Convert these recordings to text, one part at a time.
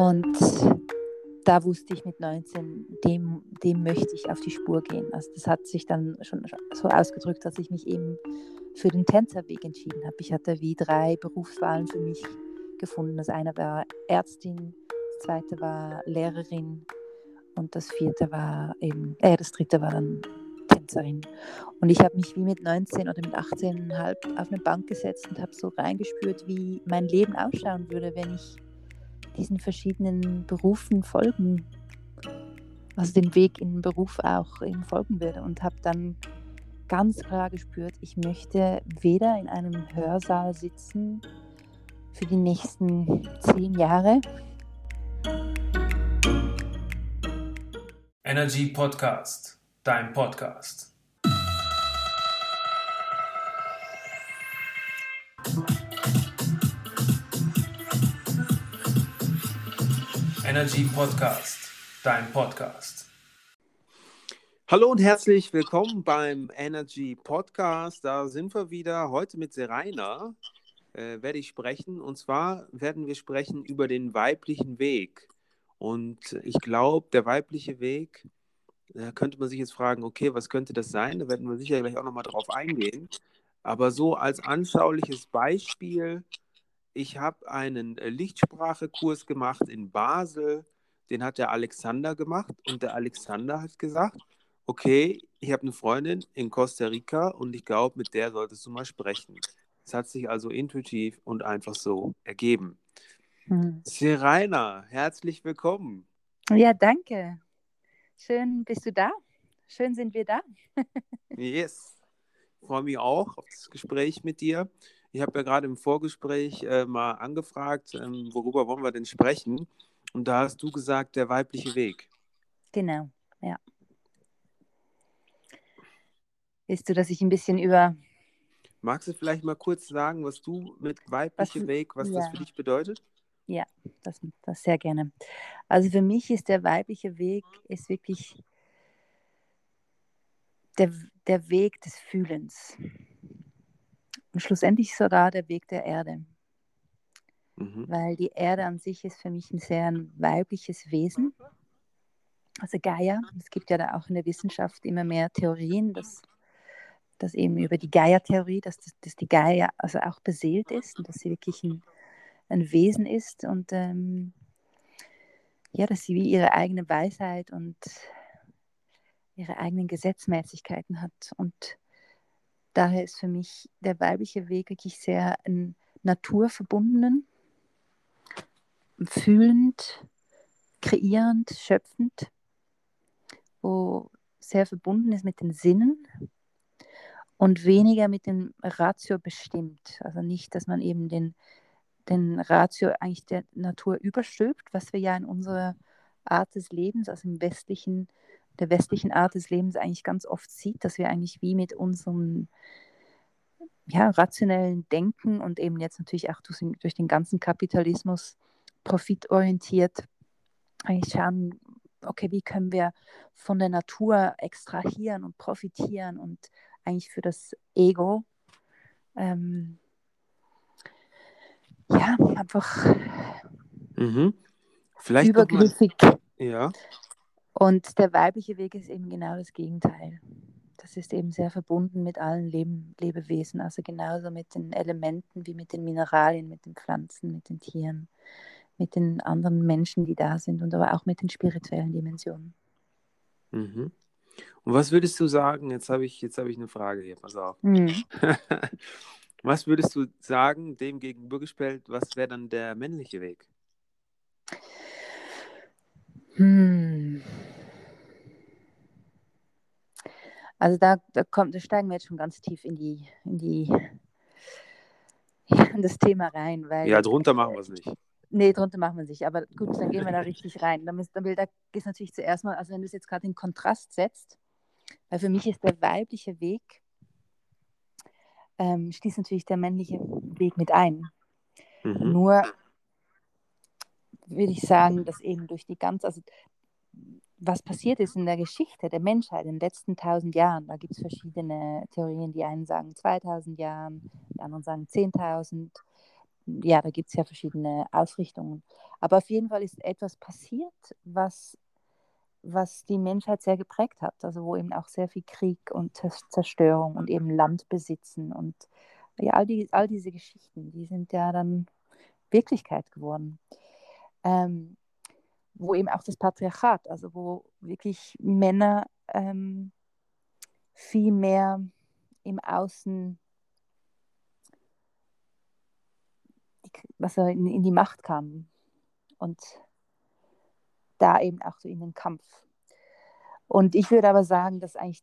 Und da wusste ich mit 19, dem, dem möchte ich auf die Spur gehen. Also das hat sich dann schon so ausgedrückt, dass ich mich eben für den Tänzerweg entschieden habe. Ich hatte wie drei Berufswahlen für mich gefunden. Das eine war Ärztin, das zweite war Lehrerin und das vierte war eben, äh, das dritte war dann Tänzerin. Und ich habe mich wie mit 19 oder mit 18,5 auf eine Bank gesetzt und habe so reingespürt, wie mein Leben ausschauen würde, wenn ich diesen verschiedenen Berufen folgen, also den Weg in den Beruf auch eben folgen würde und habe dann ganz klar gespürt, ich möchte weder in einem Hörsaal sitzen für die nächsten zehn Jahre. Energy Podcast, dein Podcast. Energy Podcast, dein Podcast. Hallo und herzlich willkommen beim Energy Podcast. Da sind wir wieder. Heute mit Serena äh, werde ich sprechen. Und zwar werden wir sprechen über den weiblichen Weg. Und ich glaube, der weibliche Weg, da könnte man sich jetzt fragen, okay, was könnte das sein? Da werden wir sicher gleich auch nochmal drauf eingehen. Aber so als anschauliches Beispiel ich habe einen äh, Lichtsprachekurs gemacht in Basel. Den hat der Alexander gemacht und der Alexander hat gesagt, okay, ich habe eine Freundin in Costa Rica und ich glaube, mit der solltest du mal sprechen. Es hat sich also intuitiv und einfach so ergeben. Mhm. Serena, herzlich willkommen. Ja, danke. Schön bist du da. Schön sind wir da. yes. Ich freue mich auch auf das Gespräch mit dir. Ich habe ja gerade im Vorgespräch äh, mal angefragt, ähm, worüber wollen wir denn sprechen? Und da hast du gesagt, der weibliche Weg. Genau, ja. Willst du, dass ich ein bisschen über. Magst du vielleicht mal kurz sagen, was du mit weiblichem Weg, was ja. das für dich bedeutet? Ja, das, das sehr gerne. Also für mich ist der weibliche Weg ist wirklich der, der Weg des Fühlens. Und schlussendlich sogar der Weg der Erde. Mhm. Weil die Erde an sich ist für mich ein sehr weibliches Wesen. Also Gaia, es gibt ja da auch in der Wissenschaft immer mehr Theorien, dass, dass eben über die Gaia-Theorie, dass, dass die Gaia also auch beseelt ist und dass sie wirklich ein, ein Wesen ist und ähm, ja, dass sie wie ihre eigene Weisheit und ihre eigenen Gesetzmäßigkeiten hat. Und Daher ist für mich der weibliche Weg wirklich sehr naturverbundenen, fühlend, kreierend, schöpfend, wo sehr verbunden ist mit den Sinnen und weniger mit dem Ratio bestimmt. Also nicht, dass man eben den, den Ratio eigentlich der Natur überstülpt, was wir ja in unserer Art des Lebens, also im westlichen der westlichen Art des Lebens eigentlich ganz oft sieht, dass wir eigentlich wie mit unserem ja, rationellen Denken und eben jetzt natürlich auch durch, durch den ganzen Kapitalismus profitorientiert eigentlich schauen, okay, wie können wir von der Natur extrahieren und profitieren und eigentlich für das Ego ähm, ja, einfach mhm. Vielleicht übergriffig. Ja. Und der weibliche Weg ist eben genau das Gegenteil. Das ist eben sehr verbunden mit allen Leben, Lebewesen, also genauso mit den Elementen wie mit den Mineralien, mit den Pflanzen, mit den Tieren, mit den anderen Menschen, die da sind und aber auch mit den spirituellen Dimensionen. Mhm. Und was würdest du sagen, jetzt habe ich, hab ich eine Frage hier, pass auf. Mhm. was würdest du sagen, dem gegenübergestellt, was wäre dann der männliche Weg? Hm. Also da, da kommt, da steigen wir jetzt schon ganz tief in die, in die, in das Thema rein. Weil, ja, drunter machen wir es nicht. Nee, drunter machen wir es nicht. Aber gut, dann gehen wir da richtig rein. Dann, ist, dann will, da geht natürlich zuerst mal, also wenn du es jetzt gerade in Kontrast setzt, weil für mich ist der weibliche Weg, ähm, schließt natürlich der männliche Weg mit ein. Mhm. Nur würde ich sagen, dass eben durch die ganze, also was passiert ist in der Geschichte der Menschheit in den letzten tausend Jahren. Da gibt es verschiedene Theorien. Die einen sagen 2000 Jahren, die anderen sagen 10.000. ja, da gibt es ja verschiedene Ausrichtungen. Aber auf jeden Fall ist etwas passiert, was, was die Menschheit sehr geprägt hat. Also wo eben auch sehr viel Krieg und Zerstörung und eben Land besitzen und ja, all, die, all diese Geschichten, die sind ja dann Wirklichkeit geworden. Ähm, wo eben auch das Patriarchat, also wo wirklich Männer ähm, viel mehr im Außen er in, in die Macht kam und da eben auch so in den Kampf. Und ich würde aber sagen, dass eigentlich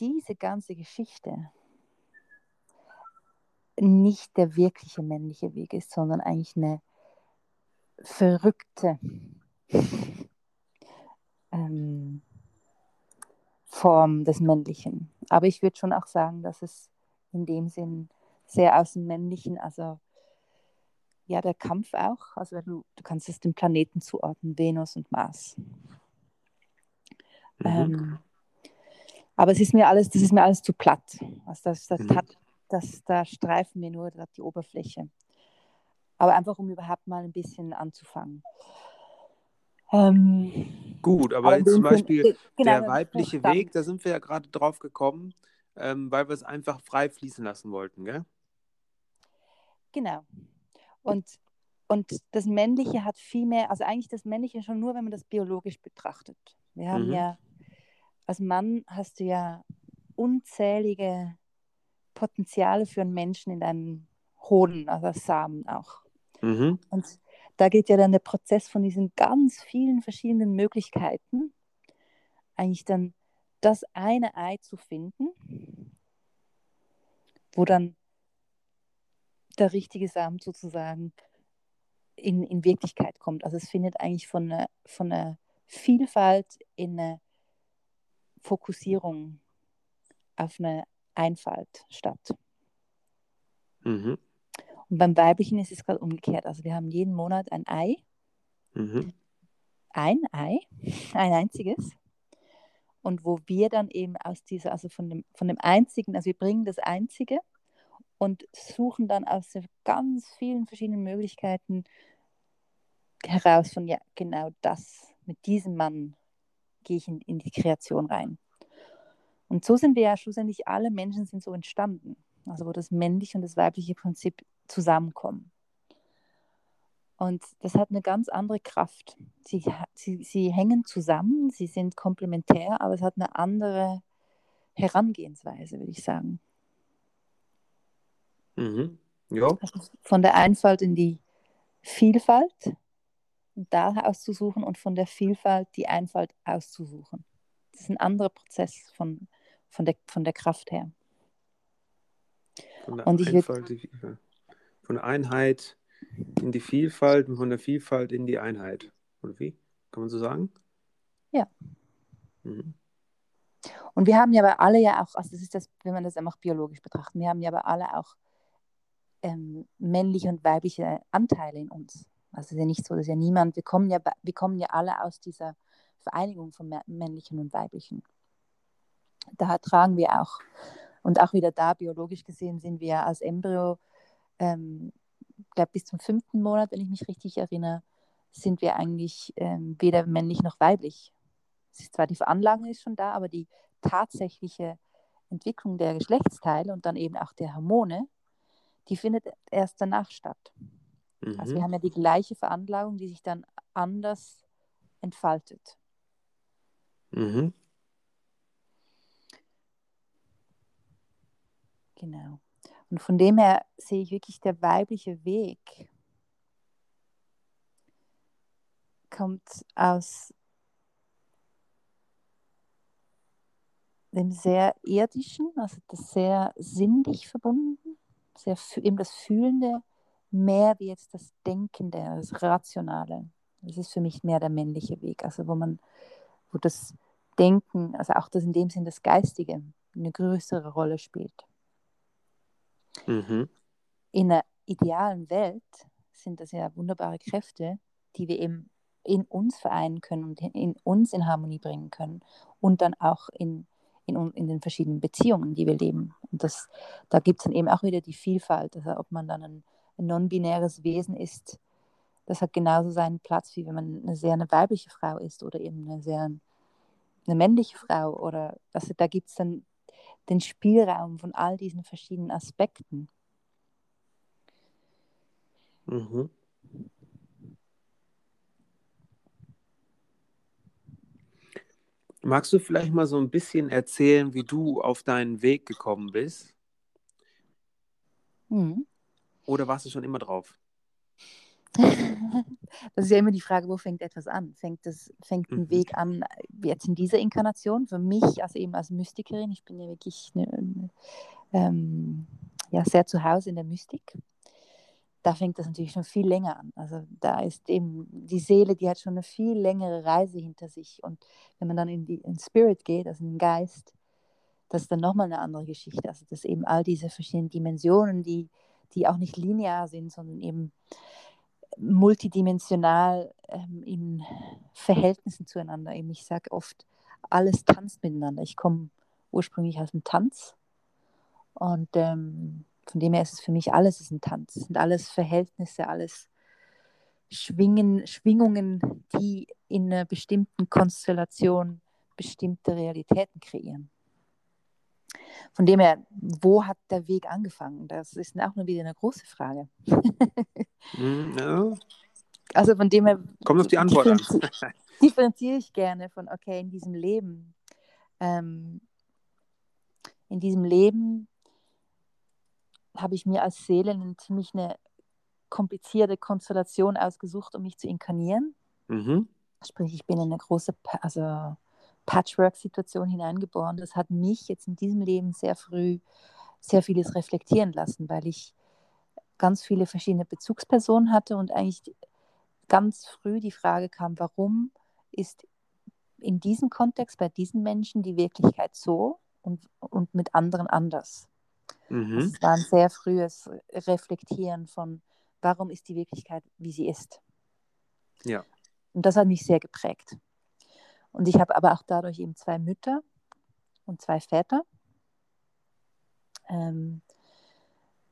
diese ganze Geschichte nicht der wirkliche männliche Weg ist, sondern eigentlich eine verrückte ähm, Form des Männlichen. Aber ich würde schon auch sagen, dass es in dem Sinn sehr aus dem Männlichen, also ja, der Kampf auch. Also du, du kannst es dem Planeten zuordnen, Venus und Mars. Mhm. Ähm, aber es ist mir alles, das ist mir alles zu platt. Also das, das, mhm. hat, das, da streifen wir nur die Oberfläche. Aber einfach, um überhaupt mal ein bisschen anzufangen. Ähm, Gut, aber, aber zum Beispiel Sinn, genau, der weibliche Weg, da sind wir ja gerade drauf gekommen, ähm, weil wir es einfach frei fließen lassen wollten, gell? Genau. Und, und das Männliche hat viel mehr, also eigentlich das Männliche schon nur, wenn man das biologisch betrachtet. Wir haben mhm. ja, als Mann hast du ja unzählige Potenziale für einen Menschen in deinem Hoden, also Samen auch. Mhm. Und da geht ja dann der Prozess von diesen ganz vielen verschiedenen Möglichkeiten, eigentlich dann das eine Ei zu finden, wo dann der richtige Samen sozusagen in, in Wirklichkeit kommt. Also es findet eigentlich von einer, von einer Vielfalt in eine Fokussierung auf eine Einfalt statt. Mhm. Und beim Weiblichen ist es gerade umgekehrt. Also wir haben jeden Monat ein Ei. Mhm. Ein Ei, ein einziges. Und wo wir dann eben aus dieser, also von dem, von dem einzigen, also wir bringen das Einzige und suchen dann aus ganz vielen verschiedenen Möglichkeiten heraus von, ja, genau das, mit diesem Mann gehe ich in, in die Kreation rein. Und so sind wir ja schlussendlich, alle Menschen sind so entstanden, also wo das männliche und das weibliche Prinzip zusammenkommen. Und das hat eine ganz andere Kraft. Sie, sie, sie hängen zusammen, sie sind komplementär, aber es hat eine andere Herangehensweise, würde ich sagen. Mhm. Ja. Also von der Einfalt in die Vielfalt da auszusuchen und von der Vielfalt die Einfalt auszusuchen. Das ist ein anderer Prozess von, von, der, von der Kraft her. Von der und Einfalt, würd... von der Einheit in die Vielfalt und von der Vielfalt in die Einheit. Oder wie? Kann man so sagen? Ja. Mhm. Und wir haben ja aber alle ja auch, also das ist das, wenn man das einfach biologisch betrachtet, wir haben ja aber alle auch ähm, männliche und weibliche Anteile in uns. Also es ist ja nicht so, dass ja niemand, wir kommen ja, wir kommen ja alle aus dieser Vereinigung von männlichen und weiblichen. Da tragen wir auch, und auch wieder da, biologisch gesehen, sind wir als Embryo, ähm, glaube bis zum fünften Monat, wenn ich mich richtig erinnere, sind wir eigentlich ähm, weder männlich noch weiblich. Es ist zwar die Veranlagung ist schon da, aber die tatsächliche Entwicklung der Geschlechtsteile und dann eben auch der Hormone die findet erst danach statt. Mhm. Also wir haben ja die gleiche Veranlagung, die sich dann anders entfaltet. Mhm. Genau. Und von dem her sehe ich wirklich, der weibliche Weg kommt aus dem sehr irdischen, also das sehr sinnlich verbunden sehr eben das Fühlende mehr wie jetzt das Denkende, das Rationale. Das ist für mich mehr der männliche Weg, also wo man, wo das Denken, also auch das in dem Sinn das Geistige eine größere Rolle spielt. Mhm. In einer idealen Welt sind das ja wunderbare Kräfte, die wir eben in uns vereinen können und in uns in Harmonie bringen können und dann auch in in, in den verschiedenen Beziehungen, die wir leben. Und das, da gibt es dann eben auch wieder die Vielfalt, also ob man dann ein ein non-binäres Wesen ist, das hat genauso seinen Platz, wie wenn man eine sehr eine weibliche Frau ist oder eben eine sehr eine männliche Frau. Oder also da gibt es dann den Spielraum von all diesen verschiedenen Aspekten. Mhm. Magst du vielleicht mal so ein bisschen erzählen, wie du auf deinen Weg gekommen bist? Mhm. Oder warst du schon immer drauf? Das ist ja immer die Frage, wo fängt etwas an? Fängt, das, fängt ein Mhm. Weg an jetzt in dieser Inkarnation? Für mich, also eben als Mystikerin, ich bin ja wirklich eine, ähm, ja, sehr zu Hause in der Mystik. Da fängt das natürlich schon viel länger an. Also da ist eben die Seele, die hat schon eine viel längere Reise hinter sich. Und wenn man dann in die in Spirit geht, also in den Geist, das ist dann nochmal eine andere Geschichte. Also dass eben all diese verschiedenen Dimensionen, die, die auch nicht linear sind, sondern eben multidimensional ähm, in Verhältnissen zueinander. Eben, ich sage oft, alles tanzt miteinander. Ich komme ursprünglich aus dem Tanz und ähm, von dem her ist es für mich alles ist ein Tanz. Es sind alles Verhältnisse, alles Schwingen, Schwingungen, die in einer bestimmten Konstellation bestimmte Realitäten kreieren. Von dem her, wo hat der Weg angefangen? Das ist auch nur wieder eine große Frage. Ja. Also von dem her Kommt auf die Antwort an. differenzi- differenziere ich gerne von, okay, in diesem Leben, ähm, in diesem Leben habe ich mir als Seele eine ziemlich eine komplizierte Konstellation ausgesucht, um mich zu inkarnieren. Mhm. Sprich, ich bin in eine große also Patchwork-Situation hineingeboren. Das hat mich jetzt in diesem Leben sehr früh sehr vieles reflektieren lassen, weil ich ganz viele verschiedene Bezugspersonen hatte und eigentlich ganz früh die Frage kam, warum ist in diesem Kontext bei diesen Menschen die Wirklichkeit so und, und mit anderen anders. Mhm. es war ein sehr frühes Reflektieren von, warum ist die Wirklichkeit, wie sie ist. Ja. Und das hat mich sehr geprägt. Und ich habe aber auch dadurch eben zwei Mütter und zwei Väter. Ähm,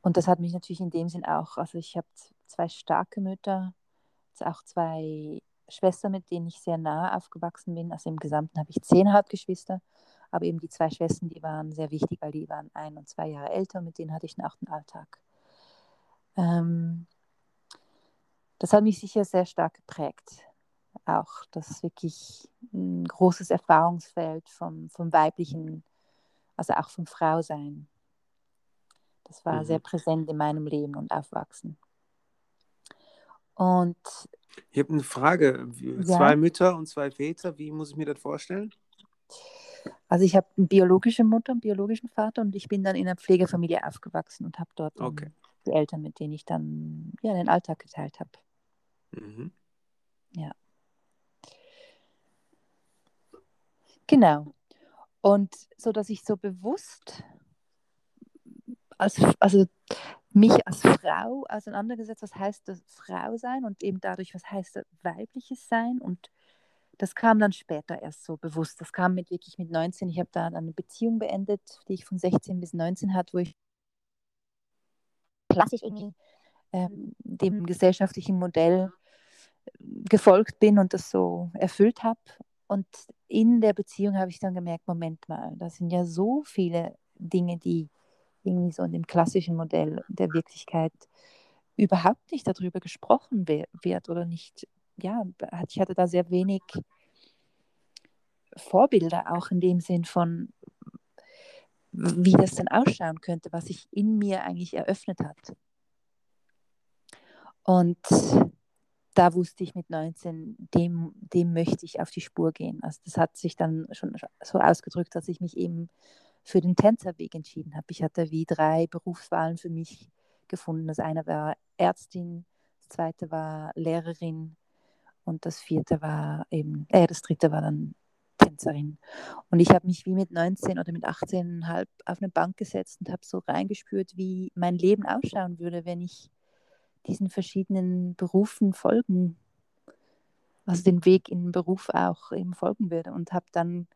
und das hat mich natürlich in dem Sinn auch, also ich habe zwei starke Mütter, auch zwei Schwestern, mit denen ich sehr nah aufgewachsen bin. Also im Gesamten habe ich zehn Halbgeschwister, aber eben die zwei Schwestern, die waren sehr wichtig, weil die waren ein und zwei Jahre älter und mit denen hatte ich einen achten Alltag. Ähm, das hat mich sicher sehr stark geprägt. Auch das wirklich ein großes Erfahrungsfeld vom, vom weiblichen, also auch vom Frausein. Das war Mhm. sehr präsent in meinem Leben und Aufwachsen. Und Ich habe eine Frage. Wie- Ja. Zwei Mütter und zwei Väter, wie muss ich mir das vorstellen? also ich habe eine biologische Mutter, einen biologischen Vater und ich bin dann in einer Pflegefamilie aufgewachsen und habe dort Okay. die Eltern, mit denen ich dann ja, den Alltag geteilt habe. Mhm. Genau. Und so, dass ich so bewusst als, also mich als Frau auseinandergesetzt, was heißt das Frau sein und eben dadurch, was heißt das weibliches Sein und das kam dann später erst so bewusst. Das kam mit wirklich mit 19. Ich habe da eine Beziehung beendet, die ich von 16 bis 19 hatte, wo ich klassisch irgendwie ähm, dem gesellschaftlichen Modell gefolgt bin und das so erfüllt habe. Und in der Beziehung habe ich dann gemerkt, Moment mal, da sind ja so viele Dinge, die irgendwie so in dem klassischen Modell der Wirklichkeit überhaupt nicht darüber gesprochen wird oder nicht. Ja, ich hatte da sehr wenig Vorbilder auch in dem Sinn von, wie das dann ausschauen könnte, was sich in mir eigentlich eröffnet hat. Und da wusste ich mit 19, dem, dem möchte ich auf die Spur gehen. Also das hat sich dann schon so ausgedrückt, dass ich mich eben für den Tänzerweg entschieden habe. Ich hatte wie drei Berufswahlen für mich gefunden. Das eine war Ärztin, das zweite war Lehrerin und das vierte war eben, äh, das dritte war dann Tänzerin. Und ich habe mich wie mit 19 oder mit 18,5 auf eine Bank gesetzt und habe so reingespürt, wie mein Leben ausschauen würde, wenn ich diesen verschiedenen Berufen folgen, also den Weg in den Beruf auch eben folgen würde und habe dann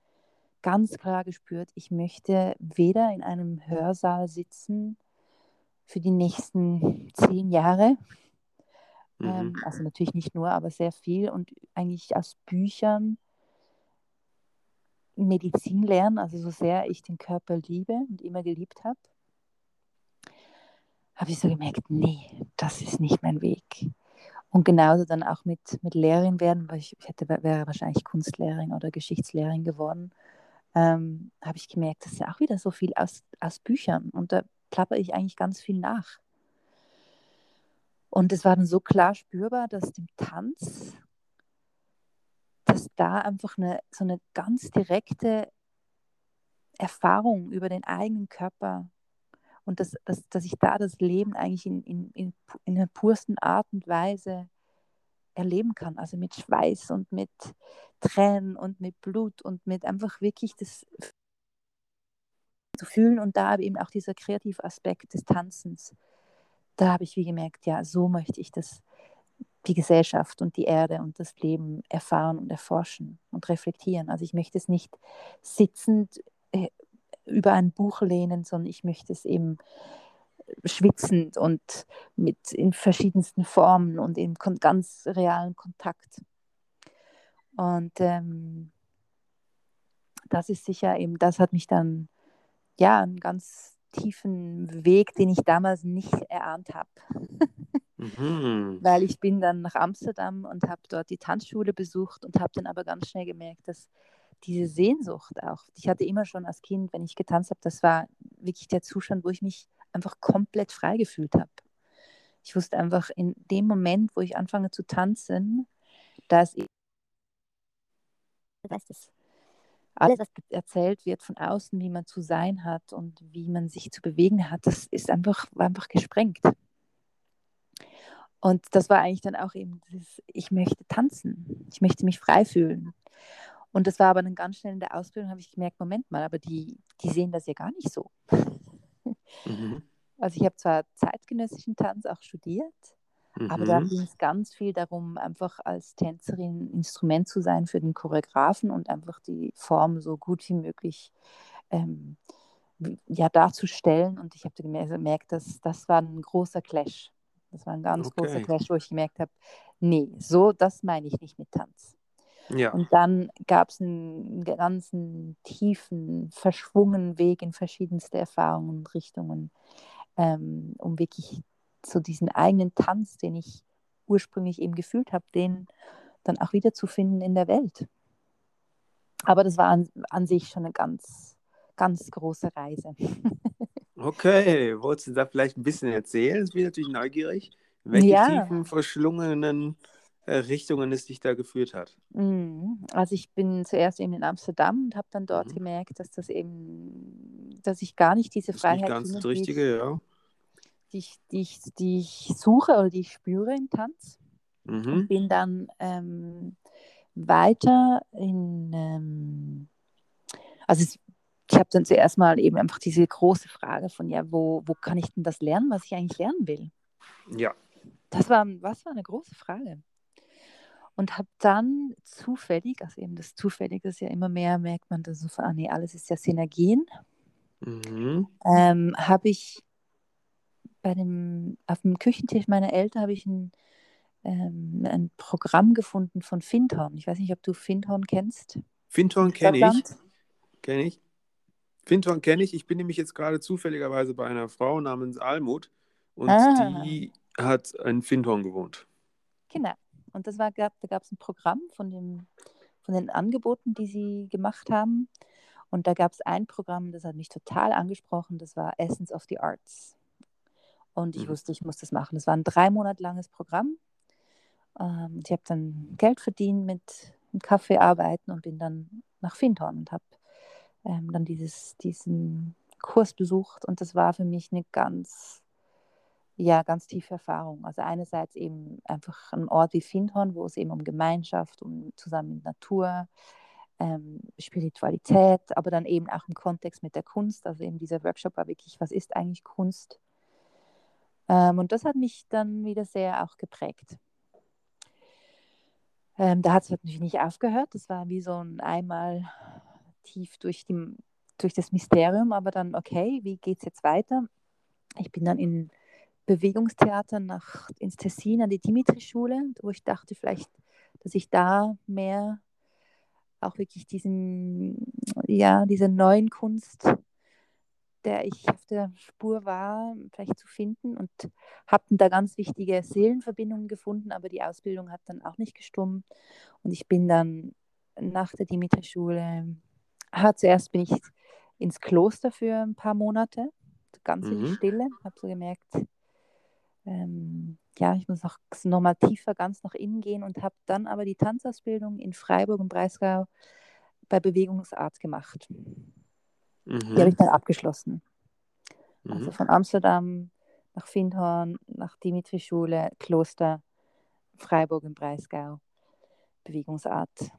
ganz klar gespürt, ich möchte weder in einem Hörsaal sitzen für die nächsten zehn Jahre. Mhm. Ähm, also natürlich nicht nur, aber sehr viel und eigentlich aus Büchern Medizin lernen, also so sehr ich den Körper liebe und immer geliebt habe, habe ich so gemerkt, nee, das ist nicht mein Weg. Und genauso dann auch mit, mit Lehrerin werden, weil ich, ich hätte, wäre wahrscheinlich Kunstlehrerin oder Geschichtslehrerin geworden, ähm, habe ich gemerkt, das ist ja auch wieder so viel aus, aus Büchern und da plapper ich eigentlich ganz viel nach. Und es war dann so klar spürbar, dass dem Tanz, dass da einfach eine, so eine ganz direkte Erfahrung über den eigenen Körper und dass, dass, dass ich da das Leben eigentlich in, in, in, in der pursten Art und Weise erleben kann. Also mit Schweiß und mit Tränen und mit Blut und mit einfach wirklich das zu fühlen und da eben auch dieser kreative Aspekt des Tanzens. Da habe ich wie gemerkt, ja, so möchte ich das, die Gesellschaft und die Erde und das Leben erfahren und erforschen und reflektieren. Also ich möchte es nicht sitzend über ein Buch lehnen, sondern ich möchte es eben schwitzend und mit in verschiedensten Formen und in ganz realen Kontakt. Und ähm, das ist sicher eben, das hat mich dann ja einen ganz tiefen Weg, den ich damals nicht erahnt habe. Mhm. Weil ich bin dann nach Amsterdam und habe dort die Tanzschule besucht und habe dann aber ganz schnell gemerkt, dass diese Sehnsucht auch, ich hatte immer schon als Kind, wenn ich getanzt habe, das war wirklich der Zustand, wo ich mich einfach komplett frei gefühlt habe. Ich wusste einfach in dem Moment, wo ich anfange zu tanzen, dass ich weiß das. Alles, was erzählt wird von außen, wie man zu sein hat und wie man sich zu bewegen hat, das ist einfach, war einfach gesprengt. Und das war eigentlich dann auch eben dieses, ich möchte tanzen, ich möchte mich frei fühlen. Und das war aber dann ganz schnell in der Ausbildung, habe ich gemerkt, Moment mal, aber die, die sehen das ja gar nicht so. Mhm. Also ich habe zwar zeitgenössischen Tanz auch studiert, Mhm. aber da ging es ganz viel darum, einfach als Tänzerin Instrument zu sein für den Choreografen und einfach die Form so gut wie möglich ähm, ja, darzustellen. Und ich habe gemerkt, dass das war ein großer Clash. Das war ein ganz Okay. großer Clash, wo ich gemerkt habe, nee, so, das meine ich nicht mit Tanz. Ja. Und dann gab es einen ganzen tiefen, verschwungenen Weg in verschiedenste Erfahrungen und Richtungen, ähm, um wirklich so diesen eigenen Tanz, den ich ursprünglich eben gefühlt habe, den dann auch wiederzufinden in der Welt. Aber das war an, an sich schon eine ganz, ganz große Reise. Okay, wolltest du da vielleicht ein bisschen erzählen? Ich bin natürlich neugierig, welche Ja. tiefen, verschlungenen Richtungen es dich da geführt hat. Mhm. Also ich bin zuerst eben in Amsterdam und habe dann dort Mhm. gemerkt, dass das eben, dass ich gar nicht diese Das Freiheit nicht ganz finde, das die ich- Richtige, ja. die ich, die, ich, die ich suche oder die ich spüre im Tanz. Mhm. Bin dann ähm, weiter in, ähm, also es, ich habe dann zuerst mal eben einfach diese große Frage von, ja, wo, wo kann ich denn das lernen, was ich eigentlich lernen will? Ja. Das war, was war eine große Frage. Und habe dann zufällig, also eben das Zufällige ist ja immer mehr, merkt man das so von, ah nee, alles ist ja Synergien, Mhm. ähm, habe ich bei dem, auf dem Küchentisch meiner Eltern habe ich ein, ähm, ein Programm gefunden von Findhorn. Ich weiß nicht, ob du Findhorn kennst. Fintorn kenne ich. Kenne ich. Fintorn kenne ich. Ich bin nämlich jetzt gerade zufälligerweise bei einer Frau namens Almut und Ah. die hat in Fintorn gewohnt. Genau. Und das war, gab, da gab es ein Programm von, dem, von den Angeboten, die sie gemacht haben. Und da gab es ein Programm, das hat mich total angesprochen. Das war Essence of the Arts. Und ich Mhm. wusste, ich muss das machen. Das war ein drei Monat langes Programm. Ähm, ich habe dann Geld verdient mit dem Kaffee arbeiten und bin dann nach Findhorn und habe ähm, dann dieses, diesen Kurs besucht. Und das war für mich eine ganz, ja, ganz tiefe Erfahrung. Also einerseits eben einfach ein Ort wie Findhorn, wo es eben um Gemeinschaft, um zusammen mit Natur, ähm, Spiritualität, aber dann eben auch im Kontext mit der Kunst. Also eben dieser Workshop war wirklich, was ist eigentlich Kunst? Ähm, und das hat mich dann wieder sehr auch geprägt. Ähm, da hat es natürlich nicht aufgehört. Das war wie so ein einmal tief durch, die, durch das Mysterium, aber dann, okay, wie geht es jetzt weiter? Ich bin dann in Bewegungstheater nach, ins Tessin an die Dimitri-Schule, wo ich dachte vielleicht, dass ich da mehr auch wirklich diesen, ja, diese neuen Kunst, der ich auf der Spur war, vielleicht zu finden und habe da ganz wichtige Seelenverbindungen gefunden, aber die Ausbildung hat dann auch nicht gestummt und ich bin dann nach der Dimitri-Schule, ah, zuerst bin ich ins Kloster für ein paar Monate, ganz mhm. in die mhm. Stille, habe so gemerkt, ähm, ja, ich muss noch nochmal tiefer ganz nach innen gehen und habe dann aber die Tanzausbildung in Freiburg und Breisgau bei Bewegungsart gemacht. Mhm. Die habe ich dann abgeschlossen. Also mhm. Also von Amsterdam nach Findhorn, nach Dimitri-Schule, Kloster, Freiburg im Breisgau, Bewegungsart.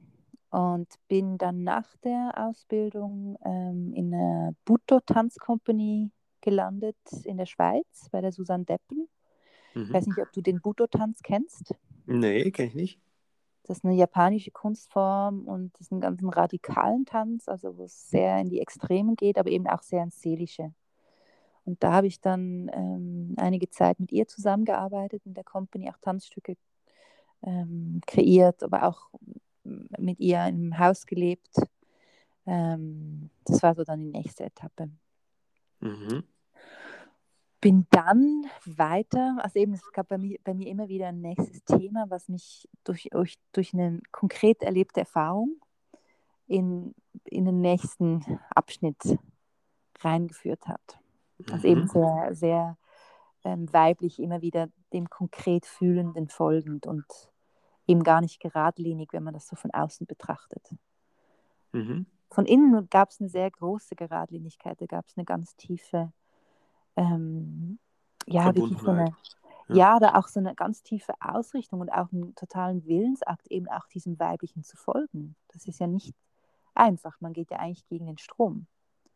Und bin dann nach der Ausbildung ähm, in einer Buto-Tanzkompanie gelandet in der Schweiz bei der Susanne Deppen. Mhm. Ich weiß nicht, ob du den Buto-Tanz kennst. Nee, kenne ich nicht. Das ist eine japanische Kunstform und das ist ein ganz radikalen Tanz, also wo es sehr in die Extremen geht, aber eben auch sehr ins Seelische. Und da habe ich dann ähm, einige Zeit mit ihr zusammengearbeitet, in der Company auch Tanzstücke ähm, kreiert, aber auch mit ihr im Haus gelebt. Ähm, das war so dann die nächste Etappe. Mhm bin dann weiter, also eben, es gab bei mir, bei mir immer wieder ein nächstes Thema, was mich durch, durch, durch eine konkret erlebte Erfahrung in, in den nächsten Abschnitt reingeführt hat. Also mhm. eben sehr, sehr ähm, weiblich, immer wieder dem konkret Fühlenden folgend und eben gar nicht geradlinig, wenn man das so von außen betrachtet. Mhm. Von innen gab es eine sehr große Geradlinigkeit, da gab es eine ganz tiefe ähm, ja, wirklich so eine, ja. ja, da auch so eine ganz tiefe Ausrichtung und auch einen totalen Willensakt, eben auch diesem Weiblichen zu folgen. Das ist ja nicht einfach. Man geht ja eigentlich gegen den Strom.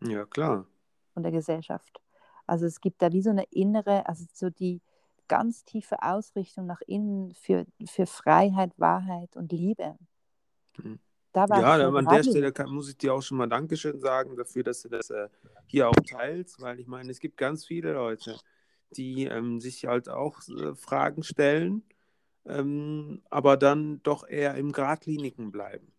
Ja, klar. Von der Gesellschaft. Also es gibt da wie so eine innere, also so die ganz tiefe Ausrichtung nach innen für, für Freiheit, Wahrheit und Liebe. Mhm ja, an der Stelle kann, muss ich dir auch schon mal Dankeschön sagen dafür, dass du das äh, hier auch teilst, weil ich meine, es gibt ganz viele Leute, die ähm, sich halt auch äh, Fragen stellen, ähm, aber dann doch eher im Gradlinigen bleiben.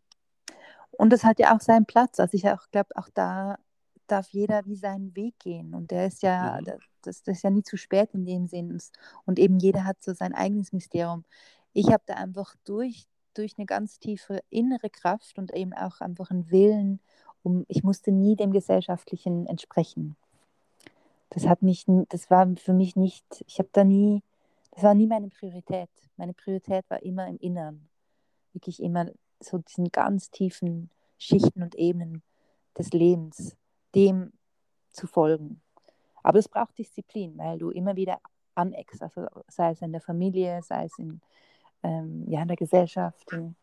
Und das hat ja auch seinen Platz. Also ich auch glaube, auch da darf jeder wie seinen Weg gehen. Und der ist ja, mhm. das, das ist ja nie zu spät in dem Sinn. Und eben jeder hat so sein eigenes Mysterium. Ich habe da einfach durch durch eine ganz tiefe innere Kraft und eben auch einfach einen Willen, um, ich musste nie dem Gesellschaftlichen entsprechen. Das hat mich, das war für mich nicht, ich habe da nie, das war nie meine Priorität. Meine Priorität war immer im Inneren. Wirklich immer so diesen ganz tiefen Schichten und Ebenen des Lebens, dem zu folgen. Aber es braucht Disziplin, weil du immer wieder aneckst, also sei es in der Familie, sei es in, ähm, ja, in der Gesellschaft. Und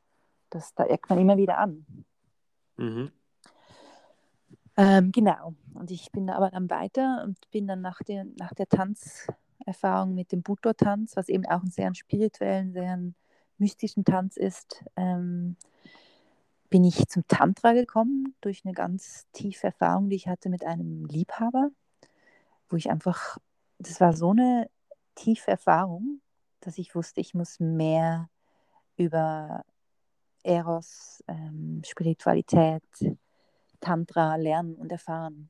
das, da eckt man immer wieder an. Mhm. Ähm, genau. Und ich bin da aber dann weiter und bin dann nach der, nach der Tanzerfahrung mit dem Buto-Tanz, was eben auch einen sehr spirituellen, sehr mystischen Tanz ist, ähm, bin ich zum Tantra gekommen durch eine ganz tiefe Erfahrung, die ich hatte mit einem Liebhaber, wo ich einfach, das war so eine tiefe Erfahrung, dass ich wusste, ich muss mehr über Eros, ähm, Spiritualität, Tantra lernen und erfahren.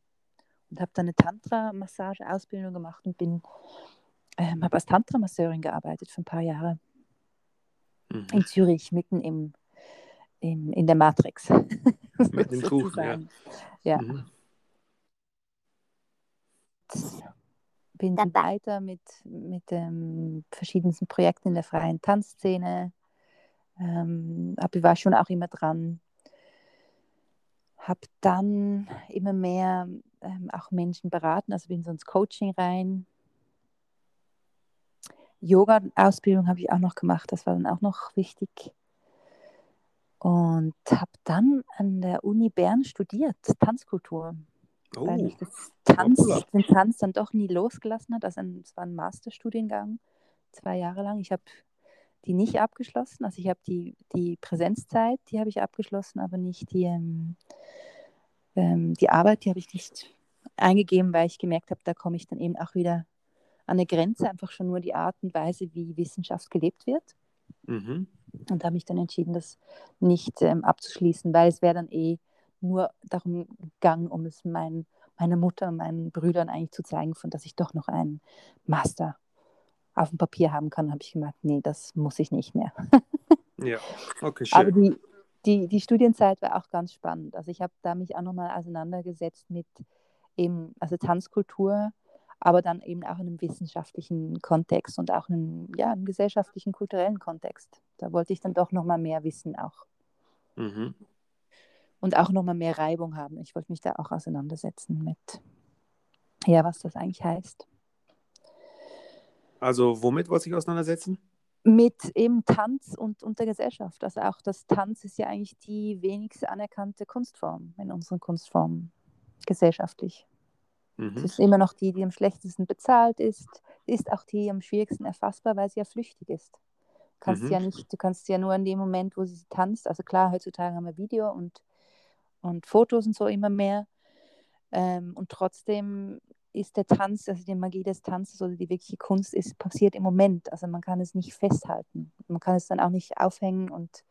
Und habe dann eine Tantra-Massage-Ausbildung gemacht und bin, ähm, habe als Tantra-Masseurin gearbeitet für ein paar Jahre mhm. in Zürich, mitten im, im, in der Matrix. Mit dem Kuchen, ja. ja. Mhm bin dann weiter mit, mit ähm, verschiedensten Projekten in der freien Tanzszene. Ähm, aber ich war schon auch immer dran. Habe dann immer mehr ähm, auch Menschen beraten, also bin so ins Coaching rein. Yoga-Ausbildung habe ich auch noch gemacht, das war dann auch noch wichtig. Und habe dann an der Uni Bern studiert, Tanzkultur. Oh, weil ich das Tanz, den Tanz dann doch nie losgelassen hat. Also es war ein Masterstudiengang, zwei Jahre lang. Ich habe die nicht abgeschlossen. Also ich habe die, die Präsenzzeit, die habe ich abgeschlossen, aber nicht die, ähm, ähm, die Arbeit, die habe ich nicht eingegeben, weil ich gemerkt habe, da komme ich dann eben auch wieder an eine Grenze, einfach schon nur die Art und Weise, wie Wissenschaft gelebt wird. Mhm. Und habe mich dann entschieden, das nicht ähm, abzuschließen, weil es wäre dann eh nur darum gegangen, um es mein, meiner Mutter und meinen Brüdern eigentlich zu zeigen, von dass ich doch noch einen Master auf dem Papier haben kann, habe ich gemerkt, nee, das muss ich nicht mehr. ja, okay, schön. Aber die, die, die Studienzeit war auch ganz spannend. Also ich habe da mich auch nochmal auseinandergesetzt mit eben, also Tanzkultur, aber dann eben auch in einem wissenschaftlichen Kontext und auch in einem, ja, einem gesellschaftlichen, kulturellen Kontext. Da wollte ich dann doch nochmal mehr wissen auch. Mhm. Und auch nochmal mehr Reibung haben. Ich wollte mich da auch auseinandersetzen mit, ja, was das eigentlich heißt. Also womit wollte ich auseinandersetzen? Mit eben Tanz und, und der Gesellschaft. Also auch das Tanz ist ja eigentlich die wenigste anerkannte Kunstform in unseren Kunstformen gesellschaftlich. Mhm. Es ist immer noch die, die am schlechtesten bezahlt ist, ist auch die am schwierigsten erfassbar, weil sie ja flüchtig ist. Du kannst Mhm. ja nicht, du kannst ja nur in dem Moment, wo sie tanzt, also klar, heutzutage haben wir Video und, und Fotos und so immer mehr. Ähm, und trotzdem ist der Tanz, also die Magie des Tanzes oder die wirkliche Kunst ist, passiert im Moment. Also man kann es nicht festhalten. Man kann es dann auch nicht aufhängen und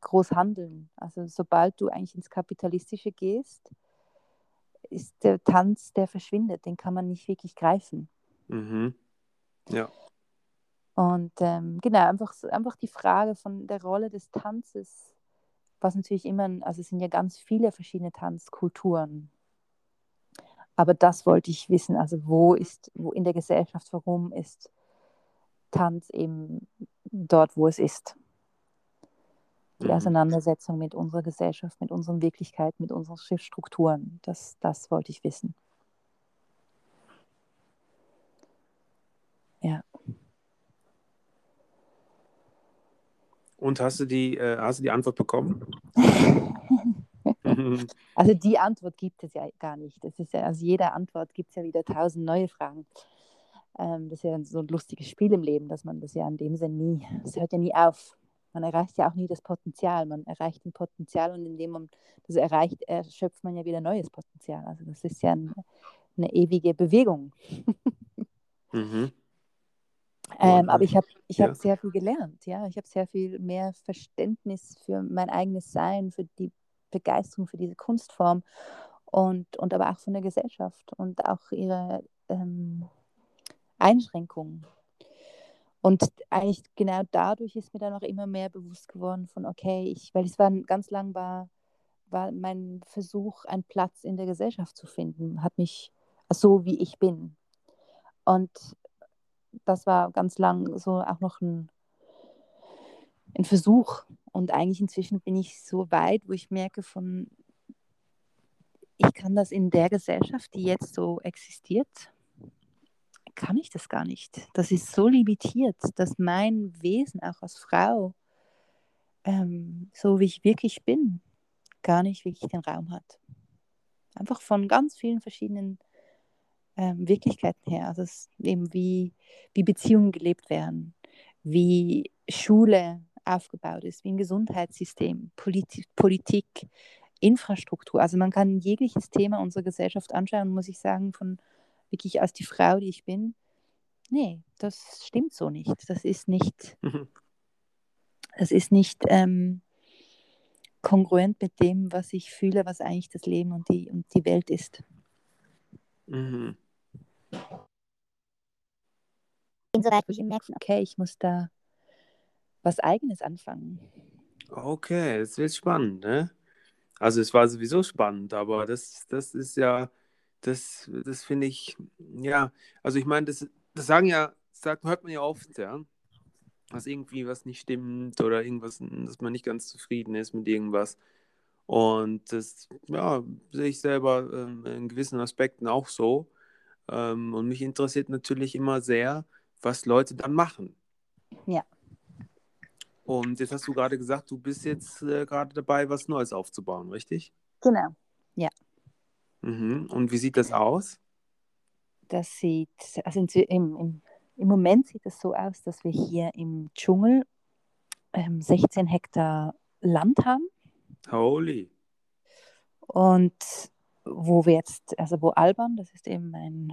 groß handeln. Also sobald du eigentlich ins Kapitalistische gehst, ist der Tanz, der verschwindet. Den kann man nicht wirklich greifen. Mhm. Ja. Und ähm, genau, einfach, einfach die Frage von der Rolle des Tanzes, was natürlich immer, also es sind ja ganz viele verschiedene Tanzkulturen. Aber das wollte ich wissen, also wo ist, wo in der Gesellschaft, warum ist Tanz eben dort, wo es ist? Die Mhm. Auseinandersetzung mit unserer Gesellschaft, mit unseren Wirklichkeiten, mit unseren Strukturen, das, das wollte ich wissen. Ja. Und hast du die, äh, hast du die Antwort bekommen? Also die Antwort gibt es ja gar nicht. Das ist ja, aus jeder Antwort gibt es ja wieder tausend neue Fragen. Ähm, das ist ja so ein lustiges Spiel im Leben, dass man das ja in dem Sinne nie, das hört ja nie auf. Man erreicht ja auch nie das Potenzial. Man erreicht ein Potenzial und indem man das erreicht, erschöpft man ja wieder neues Potenzial. Also das ist ja ein, eine ewige Bewegung. Mhm. Ähm, aber ich habe ich ja. hab sehr viel gelernt, ja. Ich habe sehr viel mehr Verständnis für mein eigenes Sein, für die Begeisterung für diese Kunstform und, und aber auch von der Gesellschaft und auch ihre ähm, Einschränkungen. Und eigentlich genau dadurch ist mir dann auch immer mehr bewusst geworden von, okay, ich, weil es war ganz lang war, war mein Versuch, einen Platz in der Gesellschaft zu finden, hat mich so wie ich bin. Und das war ganz lang so auch noch ein, ein Versuch. Und eigentlich inzwischen bin ich so weit, wo ich merke von, ich kann das in der Gesellschaft, die jetzt so existiert, kann ich das gar nicht. Das ist so limitiert, dass mein Wesen auch als Frau, ähm, so wie ich wirklich bin, gar nicht wirklich den Raum hat. Einfach von ganz vielen verschiedenen ähm, Wirklichkeiten her. Also es ist eben wie, wie Beziehungen gelebt werden, wie Schule aufgebaut ist, wie ein Gesundheitssystem, Politi Politik, Infrastruktur. Also man kann jegliches Thema unserer Gesellschaft anschauen, muss ich sagen, von wirklich als die Frau, die ich bin. Nee, das stimmt so nicht. Das ist nicht, Mhm. das ist nicht ähm, kongruent mit dem, was ich fühle, was eigentlich das Leben und die, und die Welt ist. Mhm. Insoweit, ich merke, okay, ich muss da was Eigenes anfangen. Okay, das wird spannend, ne? Also es war sowieso spannend, aber das, das ist ja, das, das finde ich, ja, also ich meine, das, das sagen ja, sagt, hört man ja oft, ja, dass irgendwie was nicht stimmt oder irgendwas, dass man nicht ganz zufrieden ist mit irgendwas. Und das, ja, sehe ich selber ähm, in gewissen Aspekten auch so. Ähm, und mich interessiert natürlich immer sehr, was Leute dann machen. Ja. Und jetzt hast du gerade gesagt, du bist jetzt äh, gerade dabei, was Neues aufzubauen, richtig? Genau. Mhm. Und wie sieht das aus? Das sieht, also im, im, im Moment sieht es so aus, dass wir hier im Dschungel ähm, 16 Hektar Land haben Holy. und wo wir jetzt, also wo Alban, das ist eben mein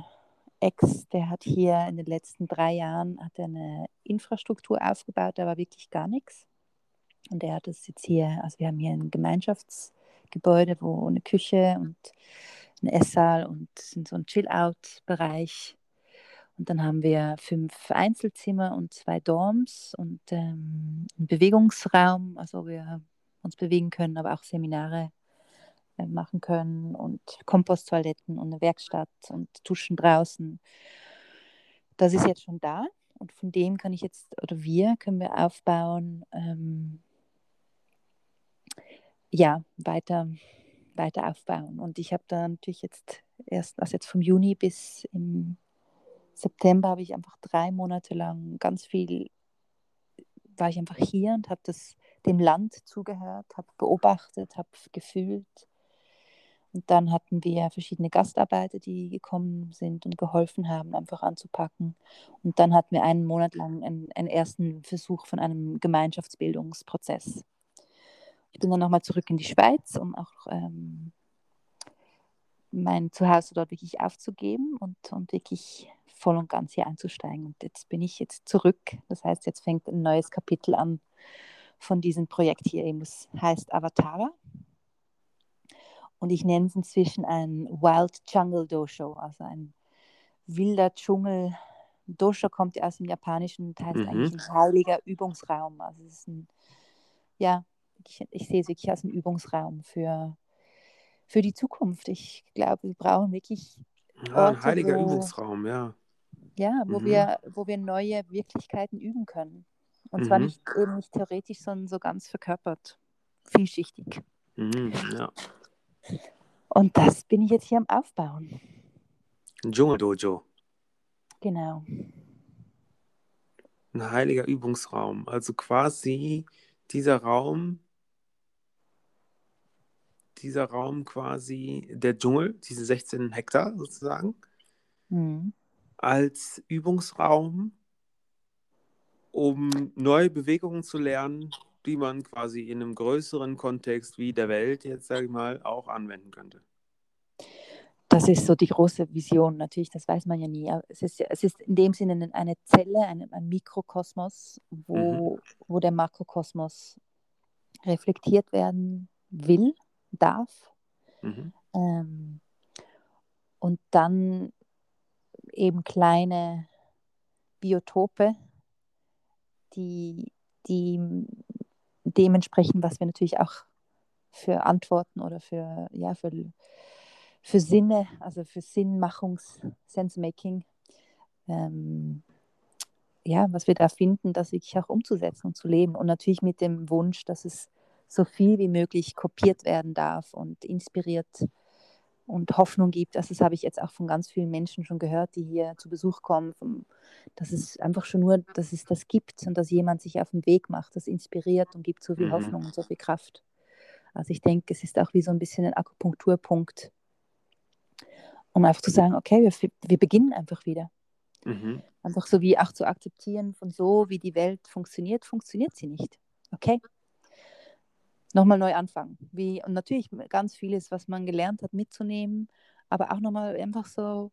Ex, der hat hier in den letzten drei Jahren hat eine Infrastruktur aufgebaut, da war wirklich gar nichts. Und er hat es jetzt hier, also wir haben hier ein Gemeinschaftsgebäude, wo eine Küche und ein Esssaal und so ein Chill-Out-Bereich. Und dann haben wir fünf Einzelzimmer und zwei Dorms und ähm, einen Bewegungsraum, also wir uns bewegen können, aber auch Seminare machen können und Komposttoiletten und eine Werkstatt und Duschen draußen. Das ist jetzt schon da und von dem kann ich jetzt, oder wir können wir aufbauen, ähm, ja, weiter, weiter aufbauen. Und ich habe da natürlich jetzt erst, also jetzt vom Juni bis im September habe ich einfach drei Monate lang ganz viel, war ich einfach hier und habe das dem Land zugehört, habe beobachtet, habe gefühlt. Und dann hatten wir verschiedene Gastarbeiter, die gekommen sind und geholfen haben, einfach anzupacken. Und dann hatten wir einen Monat lang einen, einen ersten Versuch von einem Gemeinschaftsbildungsprozess. Ich bin dann nochmal zurück in die Schweiz, um auch ähm, mein Zuhause dort wirklich aufzugeben und, und wirklich voll und ganz hier einzusteigen. Und jetzt bin ich jetzt zurück. Das heißt, jetzt fängt ein neues Kapitel an von diesem Projekt hier. Das heißt Avatara. Und ich nenne es inzwischen ein Wild Jungle Dojo, also ein wilder Dschungel. Dojo kommt ja aus dem Japanischen und heißt mhm. eigentlich ein heiliger Übungsraum. Also es ist ein, ja, ich, ich sehe es wirklich als einen Übungsraum für, für die Zukunft. Ich glaube, wir brauchen wirklich. Ja, ein heiliger wo, Übungsraum, ja. Ja, wo, mhm. wir, wo wir neue Wirklichkeiten üben können. Und mhm. zwar nicht eben nicht theoretisch, sondern so ganz verkörpert, vielschichtig. Mhm, ja. Und das bin ich jetzt hier am Aufbauen. Dschungeldojo. Genau. Ein heiliger Übungsraum. Also quasi dieser Raum, dieser Raum quasi der Dschungel, diese 16 Hektar sozusagen, mhm. als Übungsraum um neue Bewegungen zu lernen, die man quasi in einem größeren Kontext wie der Welt jetzt, sage ich mal, auch anwenden könnte. Das ist so die große Vision, natürlich, das weiß man ja nie. Es ist, es ist in dem Sinne eine Zelle, ein, ein Mikrokosmos, wo, mhm. wo der Makrokosmos reflektiert werden will, darf. Mhm. Ähm, und dann eben kleine Biotope, die, die dementsprechend, was wir natürlich auch für Antworten oder für, ja, für, für Sinne, also für Sinnmachungs, Sensemaking, ähm, ja, was wir da finden, das wirklich auch umzusetzen und zu leben. Und natürlich mit dem Wunsch, dass es so viel wie möglich kopiert werden darf und inspiriert und Hoffnung gibt. Also das habe ich jetzt auch von ganz vielen Menschen schon gehört, die hier zu Besuch kommen, vom, dass es einfach schon nur, dass es das gibt und dass jemand sich auf den Weg macht, das inspiriert und gibt so viel mhm. Hoffnung und so viel Kraft. Also ich denke, es ist auch wie so ein bisschen ein Akupunkturpunkt, um einfach zu sagen, okay, wir, wir beginnen einfach wieder. Mhm. Einfach so wie auch zu akzeptieren von so, wie die Welt funktioniert, funktioniert sie nicht. Okay, nochmal neu anfangen. Wie, und natürlich ganz vieles, was man gelernt hat, mitzunehmen, aber auch nochmal einfach so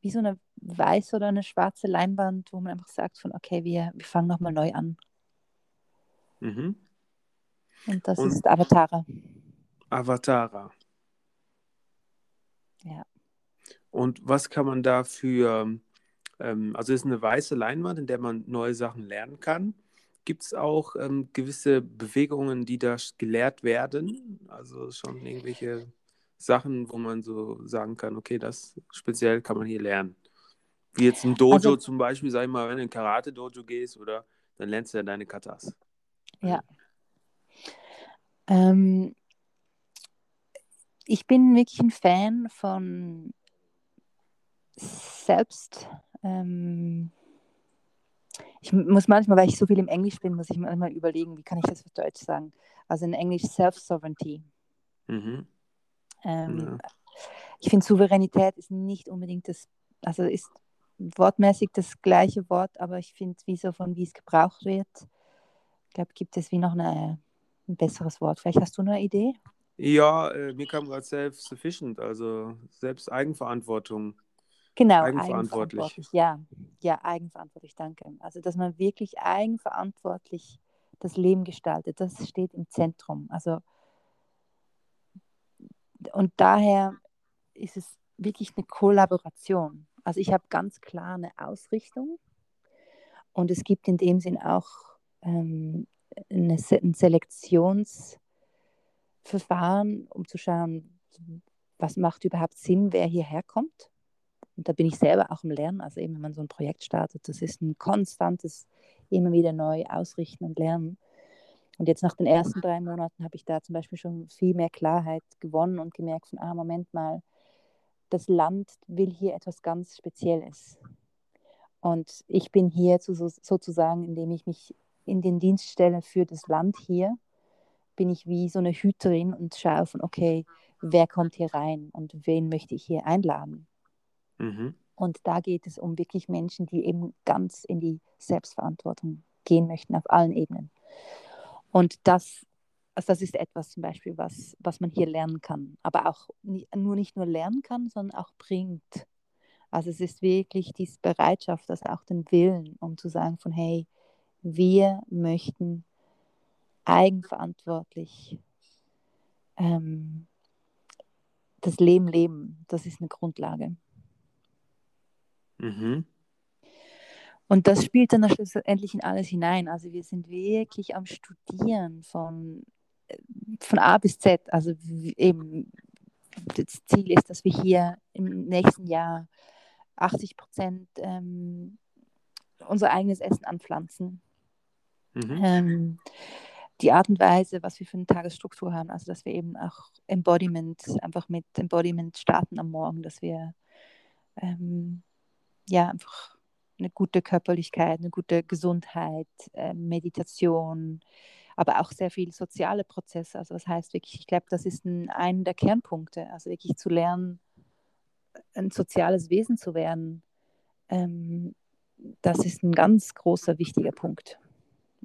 wie so eine weiße oder eine schwarze Leinwand, wo man einfach sagt von, okay, wir, wir fangen nochmal neu an. Mhm. Und das und ist Avatara. Avatara. Ja. Und was kann man da für, ähm, also es ist eine weiße Leinwand, in der man neue Sachen lernen kann. Gibt es auch ähm, gewisse Bewegungen, die da gelehrt werden? Also schon irgendwelche Sachen, wo man so sagen kann, okay, das speziell kann man hier lernen. Wie jetzt im Dojo also, zum Beispiel, sag ich mal, wenn du in Karate-Dojo gehst oder dann lernst du ja deine Katas. Ja. Ähm, ich bin wirklich ein Fan von selbst ähm, ich muss manchmal, weil ich so viel im Englisch bin, muss ich manchmal überlegen, wie kann ich das auf Deutsch sagen. Also in Englisch Self-Sovereignty. Mhm. Ähm, ja. Ich finde, Souveränität ist nicht unbedingt das, also ist wortmäßig das gleiche Wort, aber ich finde, wie so von wie es gebraucht wird, ich glaube, gibt es wie noch eine, ein besseres Wort. Vielleicht hast du eine Idee? Ja, äh, mir kam gerade self-sufficient, also selbst Eigenverantwortung. Genau, Eigenverantwortlich. eigenverantwortlich. Ja, ja, eigenverantwortlich, danke. Also, dass man wirklich eigenverantwortlich das Leben gestaltet, das steht im Zentrum. Also, und daher ist es wirklich eine Kollaboration. Also, ich habe ganz klar eine Ausrichtung und es gibt in dem Sinn auch ähm, eine, ein Selektionsverfahren, um zu schauen, was macht überhaupt Sinn, wer hierher kommt. Und da bin ich selber auch im Lernen. Also eben, wenn man so ein Projekt startet, das ist ein konstantes, immer wieder neu ausrichten und lernen. Und jetzt nach den ersten drei Monaten habe ich da zum Beispiel schon viel mehr Klarheit gewonnen und gemerkt von, ah, Moment mal, das Land will hier etwas ganz Spezielles. Und ich bin hier zu, so- sozusagen, indem ich mich in den Dienst stelle für das Land hier, bin ich wie so eine Hüterin und schaue von, okay, wer kommt hier rein und wen möchte ich hier einladen. Mhm. Und da geht es um wirklich Menschen, die eben ganz in die Selbstverantwortung gehen möchten, auf allen Ebenen. Und das, also das ist etwas zum Beispiel, was, was man hier lernen kann, aber auch nur nicht nur lernen kann, sondern auch bringt. Also es ist wirklich diese Bereitschaft, also auch den Willen, um zu sagen von, hey, wir möchten eigenverantwortlich ähm, das Leben leben. Das ist eine Grundlage. Mhm. Und das spielt dann schlussendlich in alles hinein. Also wir sind wirklich am Studieren von, äh, von A bis Z. Also eben das Ziel ist, dass wir hier im nächsten Jahr 80 Prozent ähm, unser eigenes Essen anpflanzen. Mhm. Ähm, die Art und Weise, was wir für eine Tagesstruktur haben, also dass wir eben auch Embodiment, einfach mit Embodiment starten am Morgen, dass wir ähm, ja einfach eine gute Körperlichkeit, eine gute Gesundheit, äh, Meditation, aber auch sehr viel soziale Prozesse. Also das heißt wirklich, ich glaube, das ist ein, einer der Kernpunkte, also wirklich zu lernen, ein soziales Wesen zu werden. Ähm, das ist ein ganz großer, wichtiger Punkt.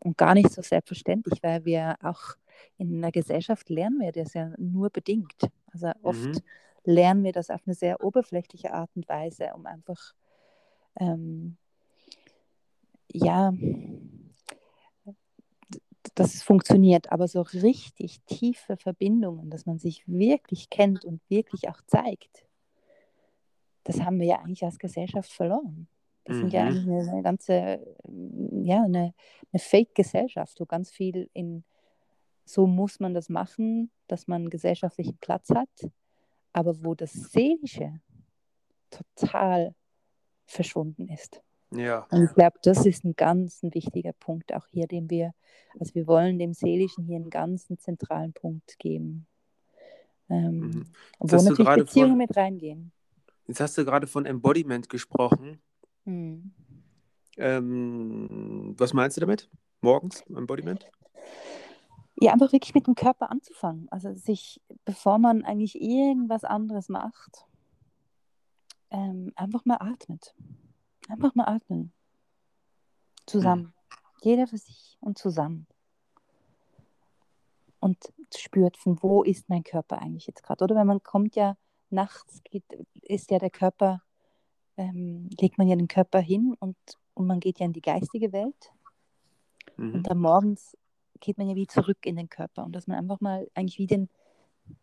Und gar nicht so selbstverständlich, weil wir auch in einer Gesellschaft lernen wir das ja nur bedingt. Also oft Mhm. lernen wir das auf eine sehr oberflächliche Art und Weise, um einfach ähm, ja, dass es funktioniert, aber so richtig tiefe Verbindungen, dass man sich wirklich kennt und wirklich auch zeigt, das haben wir ja eigentlich als Gesellschaft verloren. Wir sind ja Mhm. eigentlich eine, eine ganze, ja, eine, eine Fake-Gesellschaft, wo ganz viel in, so muss man das machen, dass man einen gesellschaftlichen Platz hat, aber wo das Seelische total verschwunden ist. Ja. Und ich glaube, das ist ein ganz ein wichtiger Punkt auch hier, den wir, also wir wollen dem Seelischen hier einen ganz einen zentralen Punkt geben. Ähm, Mhm. Wo natürlich Beziehungen von- mit reingehen. Jetzt hast du gerade von Embodiment gesprochen. Hm. Ähm, was meinst du damit? Morgens Embodiment? Ja, einfach wirklich mit dem Körper anzufangen. Also sich, bevor man eigentlich irgendwas anderes macht, ähm, einfach mal atmet. Einfach mal atmen. Zusammen. Jeder für sich und zusammen. Und spürt, von wo ist mein Körper eigentlich jetzt gerade. Oder wenn man kommt ja nachts, geht, ist ja der Körper, ähm, legt man ja den Körper hin und, und man geht ja in die geistige Welt. Mhm. Und dann morgens geht man ja wie zurück in den Körper und dass man einfach mal eigentlich wie den,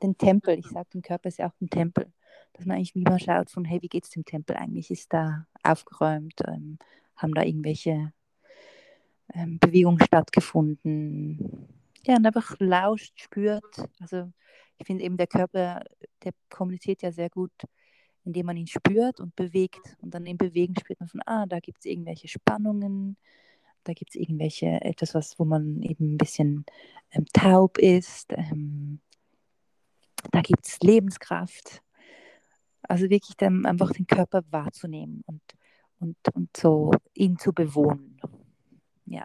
den Tempel, ich sage, der Körper ist ja auch ein Tempel, dass man eigentlich mal schaut von, hey, wie geht es dem Tempel eigentlich? Ist da aufgeräumt? Ähm, haben da irgendwelche ähm, Bewegungen stattgefunden? Ja, und einfach lauscht, spürt. Also ich finde eben der Körper, der kommuniziert ja sehr gut, indem man ihn spürt und bewegt. Und dann im Bewegen spürt man von, ah, da gibt es irgendwelche Spannungen, da gibt es irgendwelche, etwas, was, wo man eben ein bisschen ähm, taub ist. Ähm, da gibt es Lebenskraft. Also wirklich dann einfach den Körper wahrzunehmen und, und, und so ihn zu bewohnen. Ja.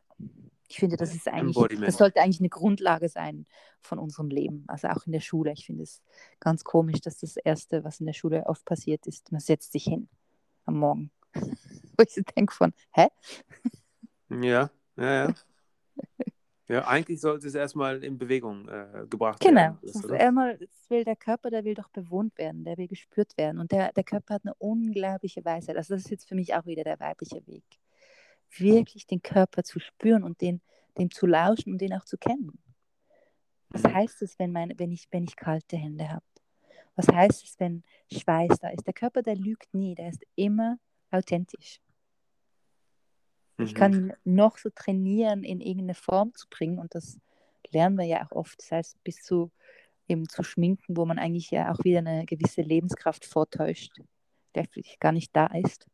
Ich finde, das ist eigentlich, das sollte eigentlich eine Grundlage sein von unserem Leben. Also auch in der Schule. Ich finde es ganz komisch, dass das Erste, was in der Schule oft passiert ist, man setzt sich hin am Morgen. Wo ich so denke von, hä? Ja, ja, ja. Ja, eigentlich sollte es erstmal in Bewegung äh, gebracht Genau. werden. Einmal, das will der Körper, der will doch bewohnt werden, der will gespürt werden. Und der, der Körper hat eine unglaubliche Weisheit. Also das ist jetzt für mich auch wieder der weibliche Weg. Wirklich den Körper zu spüren und den, dem zu lauschen und den auch zu kennen. Was heißt es, wenn, meine, wenn, ich, wenn ich kalte Hände habe? Was heißt es, wenn Schweiß da ist? Der Körper, der lügt nie, der ist immer authentisch. Ich Mhm. kann ihn noch so trainieren, in irgendeine Form zu bringen. Und das lernen wir ja auch oft. Das heißt, bis zu eben zu schminken, wo man eigentlich ja auch wieder eine gewisse Lebenskraft vortäuscht, der vielleicht gar nicht da ist.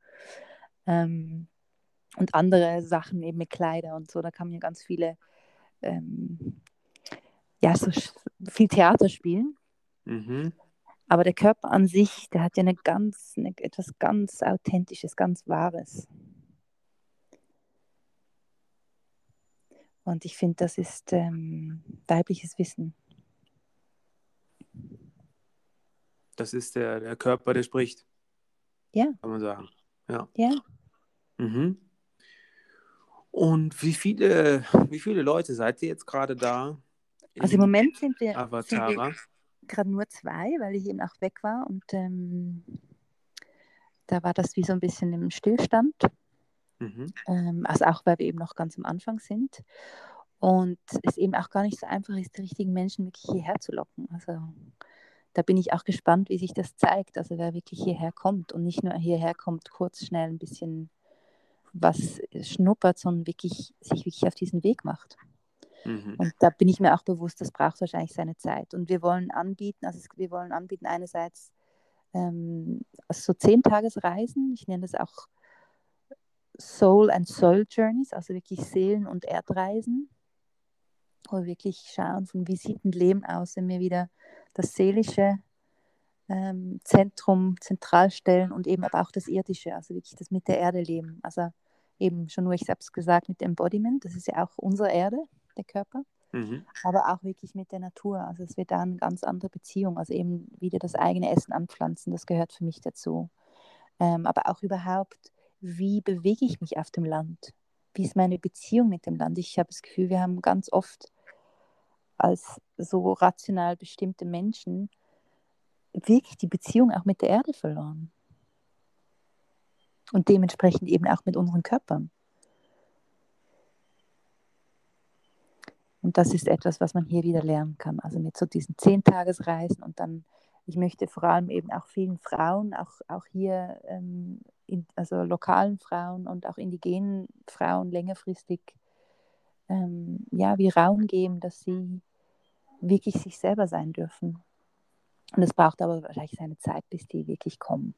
Ähm, und andere Sachen eben mit Kleider und so. Da kann man ja ganz viele, ähm, ja, so viel Theater spielen. Mhm. Aber der Körper an sich, der hat ja eine ganz, eine, etwas ganz Authentisches, ganz Wahres. Und ich finde, das ist ähm, weibliches Wissen. Das ist der, der Körper, der spricht. Ja. Kann man sagen. Ja. Ja, Mhm. Und wie viele, wie viele Leute seid ihr jetzt gerade da? also im Moment sind wir, wir gerade nur zwei, weil ich eben auch weg war. Und ähm, da war das wie so ein bisschen im Stillstand. Mhm. Ähm, also auch, weil wir eben noch ganz am Anfang sind. Und es eben auch gar nicht so einfach ist, die richtigen Menschen wirklich hierher zu locken. Also da bin ich auch gespannt, wie sich das zeigt. Also wer wirklich hierher kommt und nicht nur hierher kommt, kurz schnell ein bisschen was schnuppert, sondern wirklich sich wirklich auf diesen Weg macht. Mhm. Und da bin ich mir auch bewusst, das braucht wahrscheinlich seine Zeit. Und wir wollen anbieten, also wir wollen anbieten einerseits ähm, so Zehntagesreisen, ich nenne das auch Soul and Soul Journeys, also wirklich Seelen- und Erdreisen, wo wir wirklich schauen, von wie sieht ein Leben aus, wenn wir wieder das Seelische ähm, Zentrum zentral stellen und eben aber auch das Irdische, also wirklich das mit der Erde leben. Also eben schon nur, ich habe es gesagt, mit Embodiment, das ist ja auch unsere Erde, der Körper Mhm. aber auch wirklich mit der Natur. Also es wird da eine ganz andere Beziehung. Also eben wieder das eigene Essen anpflanzen, das gehört für mich dazu. Ähm, aber auch überhaupt, wie bewege ich mich auf dem Land? Wie ist meine Beziehung mit dem Land? Ich habe das Gefühl, wir haben ganz oft als so rational bestimmte Menschen wirklich die Beziehung auch mit der Erde verloren. Und dementsprechend eben auch mit unseren Körpern. Und das ist etwas, was man hier wieder lernen kann. Also mit so diesen Zehntagesreisen und dann, ich möchte vor allem eben auch vielen Frauen, auch, auch hier, ähm, in, also lokalen Frauen und auch indigenen Frauen längerfristig, ähm, ja, wie Raum geben, dass sie wirklich sich selber sein dürfen. Und es braucht aber wahrscheinlich seine Zeit, bis die wirklich kommen.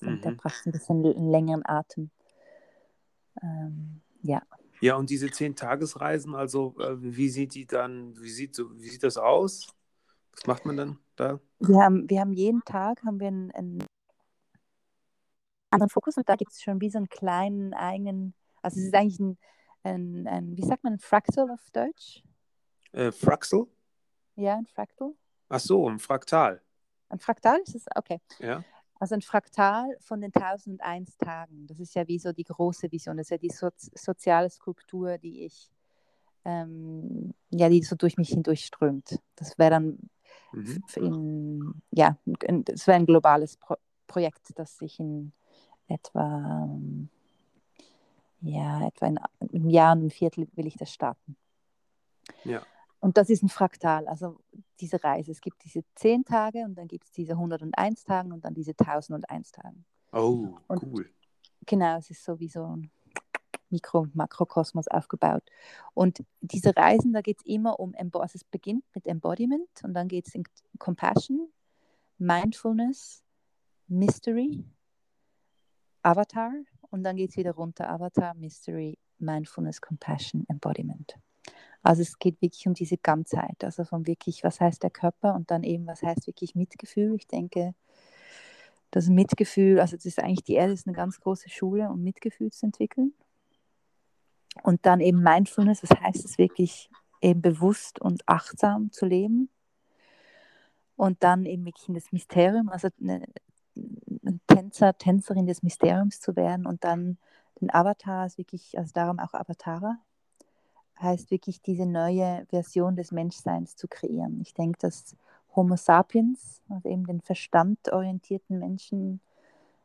Mhm. Da braucht es ein bisschen einen längeren Atem. Ähm, ja. Ja, und diese zehn Tagesreisen, also äh, wie sieht die dann, wie sieht so, wie sieht das aus? Was macht man dann da? Wir haben, wir haben jeden Tag haben wir einen, einen anderen Fokus und da gibt es schon wie so einen kleinen eigenen, also es ist eigentlich ein, ein, ein wie sagt man, ein Fractal auf Deutsch? Äh, Fraxel? Ja, ein Fractal. Ach so, ein Fraktal. Ein Fraktal ist es? Okay. Ja. Also ein Fraktal von den 1001 Tagen. Das ist ja wie so die große Vision. Das ist ja die so soziale Skulptur, die ich, ähm, ja, die so durch mich hindurchströmt. Das wäre dann Mhm. in, ja, es wäre ein globales Pro Projekt, das sich in etwa, ja, etwa in einem Jahr und einem Viertel will ich das starten. Ja. Und das ist ein Fraktal, also diese Reise. Es gibt diese 10 Tage und dann gibt es diese 101 Tage und dann diese 1001 Tage. Oh, Und- cool. Genau, es ist so wie so ein Mikro- und Makrokosmos aufgebaut. Und diese Reisen, da geht es immer um, also es beginnt mit Embodiment und dann geht es in Compassion, Mindfulness, Mystery, Avatar und dann geht es wieder runter, Avatar, Mystery, Mindfulness, Compassion, Embodiment. Also es geht wirklich um diese Ganzheit, also von wirklich, was heißt der Körper und dann eben, was heißt wirklich Mitgefühl. Ich denke, das Mitgefühl, also das ist eigentlich, die Erde ist eine ganz große Schule, um Mitgefühl zu entwickeln. Und dann eben Mindfulness, was heißt es wirklich, eben bewusst und achtsam zu leben. Und dann eben wirklich in das Mysterium, also eine, ein Tänzer, Tänzerin des Mysteriums zu werden und dann den Avatar ist wirklich, also darum auch Avatara, heißt wirklich diese neue Version des Menschseins zu kreieren. Ich denke, dass Homo sapiens, also eben den verstandorientierten Menschen,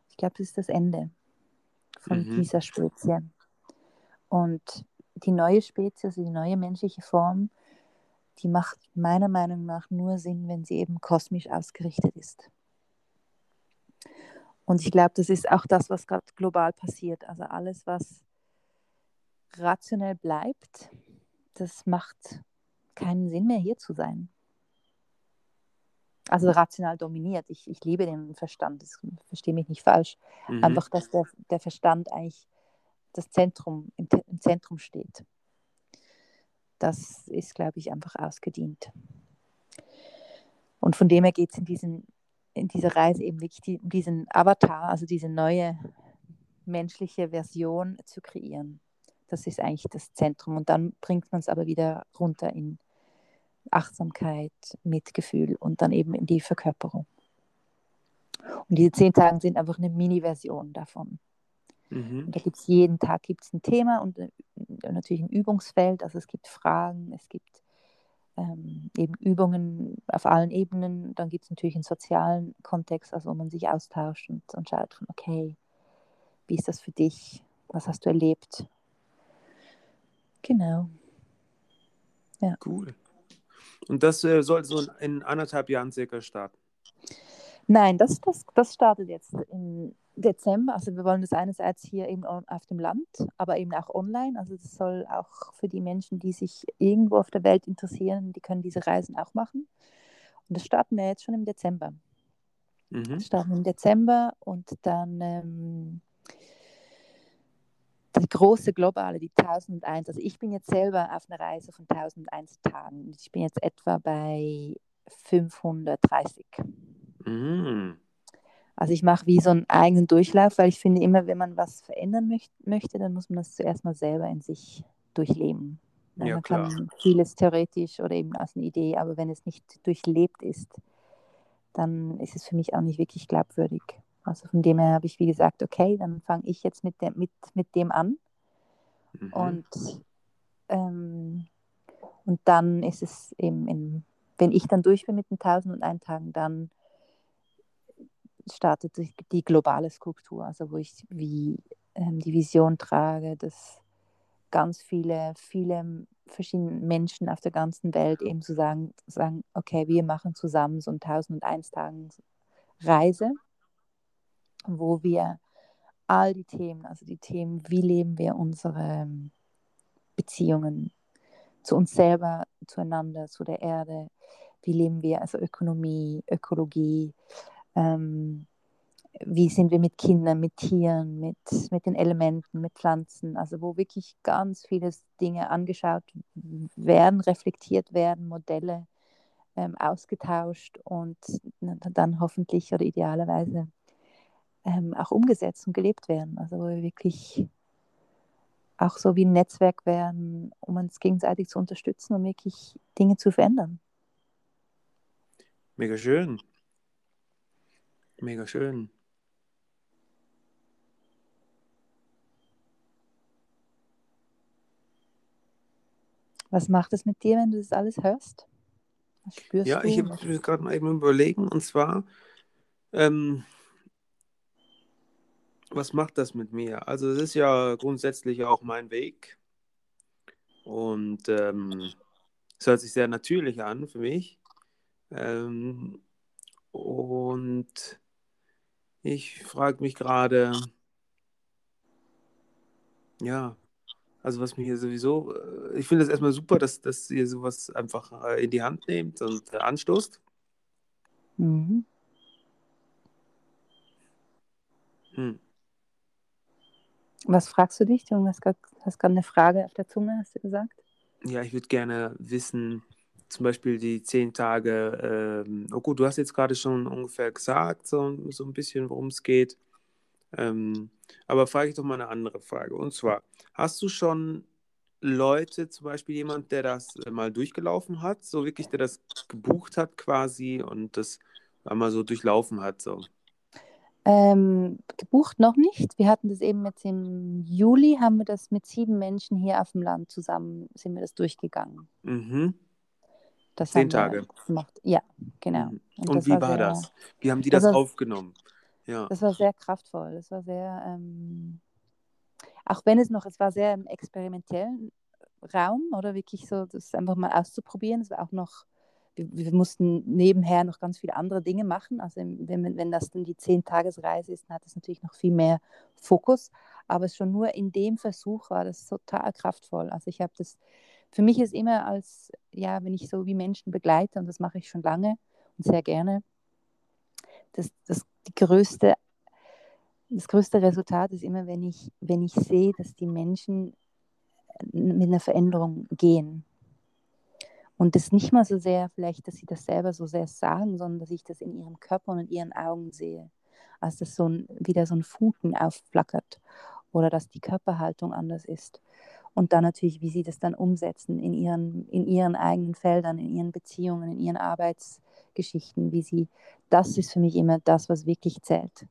ich glaube, das ist das Ende von Mhm. dieser Spezie. Und die neue Spezies, also die neue menschliche Form, die macht meiner Meinung nach nur Sinn, wenn sie eben kosmisch ausgerichtet ist. Und ich glaube, das ist auch das, was gerade global passiert. Also alles, was rationell bleibt, das macht keinen Sinn mehr, hier zu sein. Also rational dominiert. Ich, ich liebe den Verstand, das verstehe mich nicht falsch. Mhm. Einfach, dass der, der Verstand eigentlich das Zentrum, im, im Zentrum steht. Das ist, glaube ich, einfach ausgedient. Und von dem her geht es in, diesen, in dieser Reise eben wirklich die, diesen Avatar, also diese neue menschliche Version zu kreieren. Das ist eigentlich das Zentrum. Und dann bringt man es aber wieder runter in Achtsamkeit, Mitgefühl und dann eben in die Verkörperung. Und diese zehn Tage sind einfach eine Mini-Version davon. Mhm. Und da gibt es jeden Tag gibt's ein Thema und äh, natürlich ein Übungsfeld. Also es gibt Fragen, es gibt ähm, eben Übungen auf allen Ebenen. Dann gibt es natürlich einen sozialen Kontext, also wo man sich austauscht und, und schaut von, okay, wie ist das für dich? Was hast du erlebt? Genau. Cool. Und das äh, soll so in, in anderthalb Jahren circa starten. Nein, das, das, das startet jetzt im Dezember. Also wir wollen das einerseits hier eben auf dem Land, aber eben auch online. Also das soll auch für die Menschen, die sich irgendwo auf der Welt interessieren, die können diese Reisen auch machen. Und das starten wir jetzt schon im Dezember. Mhm. Das starten im Dezember und dann ähm, die große globale, die 1001. Also ich bin jetzt selber auf einer Reise von 1001 Tagen. Ich bin jetzt etwa bei 530. Mhm. Also ich mache wie so einen eigenen Durchlauf, weil ich finde immer, wenn man was verändern möcht möchte, dann muss man das zuerst mal selber in sich durchleben. Ja, Ja, man klar. kann vieles theoretisch oder eben als eine Idee, aber wenn es nicht durchlebt ist, dann ist es für mich auch nicht wirklich glaubwürdig. Also von dem her habe ich wie gesagt, okay, dann fange ich jetzt mit dem, mit, mit dem an Mhm. und, ähm, und dann ist es eben, in, wenn ich dann durch bin mit den 1001 Tagen, dann startet die, globale Skulptur, also wo ich wie ähm, die Vision trage, dass ganz viele, viele verschiedene Menschen auf der ganzen Welt eben zu sagen, sagen, okay, wir machen zusammen so ein 1001 Tagen Reise, wo wir all die Themen, also die Themen, wie leben wir unsere Beziehungen zu uns selber, zueinander, zu der Erde, wie leben wir, also Ökonomie, Ökologie, ähm, wie sind wir mit Kindern, mit Tieren, mit, mit den Elementen, mit Pflanzen, also wo wirklich ganz viele Dinge angeschaut werden, reflektiert werden, Modelle ähm, ausgetauscht und dann hoffentlich oder idealerweise ähm, auch umgesetzt und gelebt werden. Also wo wir wirklich auch so wie ein Netzwerk werden, um uns gegenseitig zu unterstützen und wirklich Dinge zu verändern. Mega schön. Mega schön. Was macht es mit dir, wenn du das alles hörst? Was spürst Ja, du? ich habe gerade mal eben überlegen, und zwar, ähm, was macht das mit mir? Also es ist ja grundsätzlich auch mein Weg und ähm, es hört sich sehr natürlich an für mich. Ähm, und ich frage mich gerade, ja, also was mir hier sowieso, äh, ich finde es erstmal super, dass, dass ihr sowas einfach äh, in die Hand nehmt und äh, anstoßt. Mhm. Hm. Was fragst du dich? Du hast gerade eine Frage auf der Zunge, hast du gesagt? Ja, ich würde gerne wissen, zum Beispiel die zehn Tage, ähm, oh gut, du hast jetzt gerade schon ungefähr gesagt, so, so ein bisschen, worum es geht. Ähm, aber frage ich doch mal eine andere Frage. Und zwar, hast du schon Leute, zum Beispiel jemand, der das äh, mal durchgelaufen hat, so wirklich, der das gebucht hat quasi und das einmal so durchlaufen hat, so? Ähm, gebucht noch nicht. Wir hatten das eben jetzt im Juli, haben wir das mit sieben Menschen hier auf dem Land zusammen, sind wir das durchgegangen. Mhm. Das Zehn Tage. gemacht. Ja, genau. Mhm. Und Und, wie war war sehr- das? Wie haben die das das war- aufgenommen? Ja. Das war sehr kraftvoll. Das war sehr, ähm, auch wenn es noch, es war sehr im experimentellen Raum oder wirklich so, das einfach mal auszuprobieren. Es war auch noch, wir, wir mussten nebenher noch ganz viele andere Dinge machen. Also wenn, wenn das dann die Zehn-Tagesreise ist, dann hat es natürlich noch viel mehr Fokus. Aber schon nur in dem Versuch war das total kraftvoll. Also ich habe das, für mich ist immer als, ja, wenn ich so wie Menschen begleite, und das mache ich schon lange und sehr gerne, das, das die größte, das größte Resultat ist immer, wenn ich, wenn ich sehe, dass die Menschen mit einer Veränderung gehen. Und das nicht mal so sehr, vielleicht, dass sie das selber so sehr sagen, sondern dass ich das in ihrem Körper und in ihren Augen sehe. Also dass so ein, wieder so ein Funken aufflackert oder dass die Körperhaltung anders ist. Und dann natürlich, wie sie das dann umsetzen in ihren, in ihren eigenen Feldern, in ihren Beziehungen, in ihren Arbeitsgeschichten, wie sie, das ist für mich immer das, was wirklich zählt.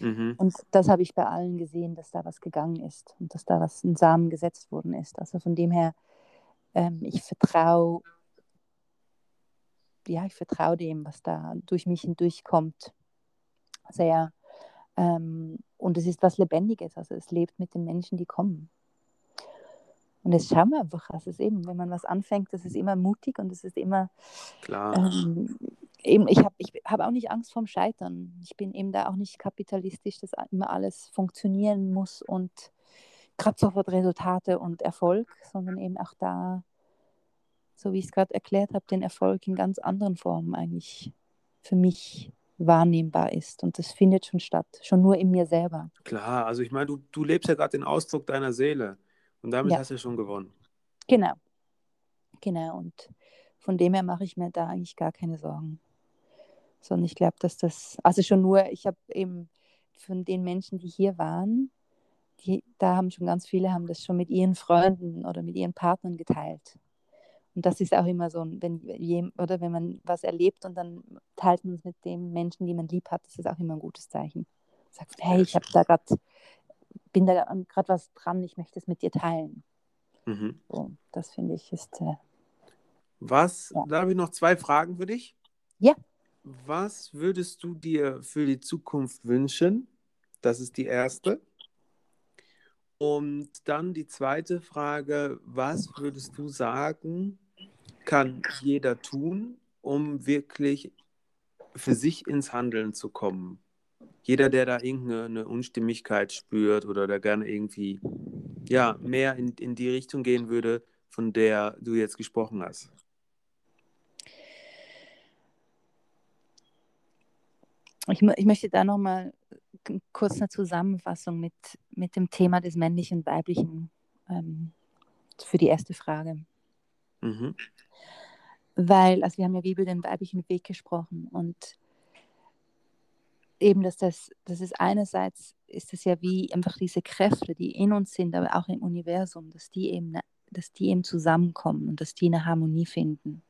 Mhm. Und das habe ich bei allen gesehen, dass da was gegangen ist und dass da was ein Samen gesetzt worden ist. Also von dem her, ähm, ich vertraue, ja, ich vertraue dem, was da durch mich hindurchkommt, sehr. Ähm, und es ist was Lebendiges, also es lebt mit den Menschen, die kommen. Und jetzt schauen wir einfach, also es eben, wenn man was anfängt, das ist immer mutig und es ist immer, Klar. ähm, eben, ich habe ich hab auch nicht Angst vorm Scheitern. Ich bin eben da auch nicht kapitalistisch, dass immer alles funktionieren muss und gerade sofort Resultate und Erfolg, sondern eben auch da, so wie ich es gerade erklärt habe, den Erfolg in ganz anderen Formen eigentlich für mich wahrnehmbar ist. Und das findet schon statt, schon nur in mir selber. Klar, also ich meine, du, du lebst ja gerade den Ausdruck deiner Seele und damit Ja. hast du schon gewonnen. Genau. Genau. Und von dem her mache ich mir da eigentlich gar keine Sorgen. Sondern ich glaube, dass das, also schon nur, ich habe eben von den Menschen, die hier waren, die, da haben schon ganz viele, haben das schon mit ihren Freunden oder mit ihren Partnern geteilt. Und das ist auch immer so, wenn, oder wenn man was erlebt und dann teilt man es mit den Menschen, die man lieb hat, das ist auch immer ein gutes Zeichen. Sagt, hey, ich habe da gerade, bin da gerade was dran, ich möchte es mit dir teilen. Mhm. So, das finde ich ist äh, Was, Ja. da habe ich noch zwei Fragen für dich. Ja. Was würdest du dir für die Zukunft wünschen? Das ist die erste. Und dann die zweite Frage, was würdest du sagen, kann jeder tun, um wirklich für sich ins Handeln zu kommen? Jeder, der da irgendeine Unstimmigkeit spürt oder der gerne irgendwie ja, mehr in, in die Richtung gehen würde, von der du jetzt gesprochen hast. Ich, ich möchte da nochmal kurz eine Zusammenfassung mit, mit dem Thema des männlichen und weiblichen ähm, für die erste Frage. Mhm. Weil, also wir haben ja wie über den weiblichen Weg gesprochen und eben, dass das, das ist einerseits, ist es ja wie einfach diese Kräfte, die in uns sind, aber auch im Universum, dass die eben, ne- dass die eben zusammenkommen und dass die eine Harmonie finden.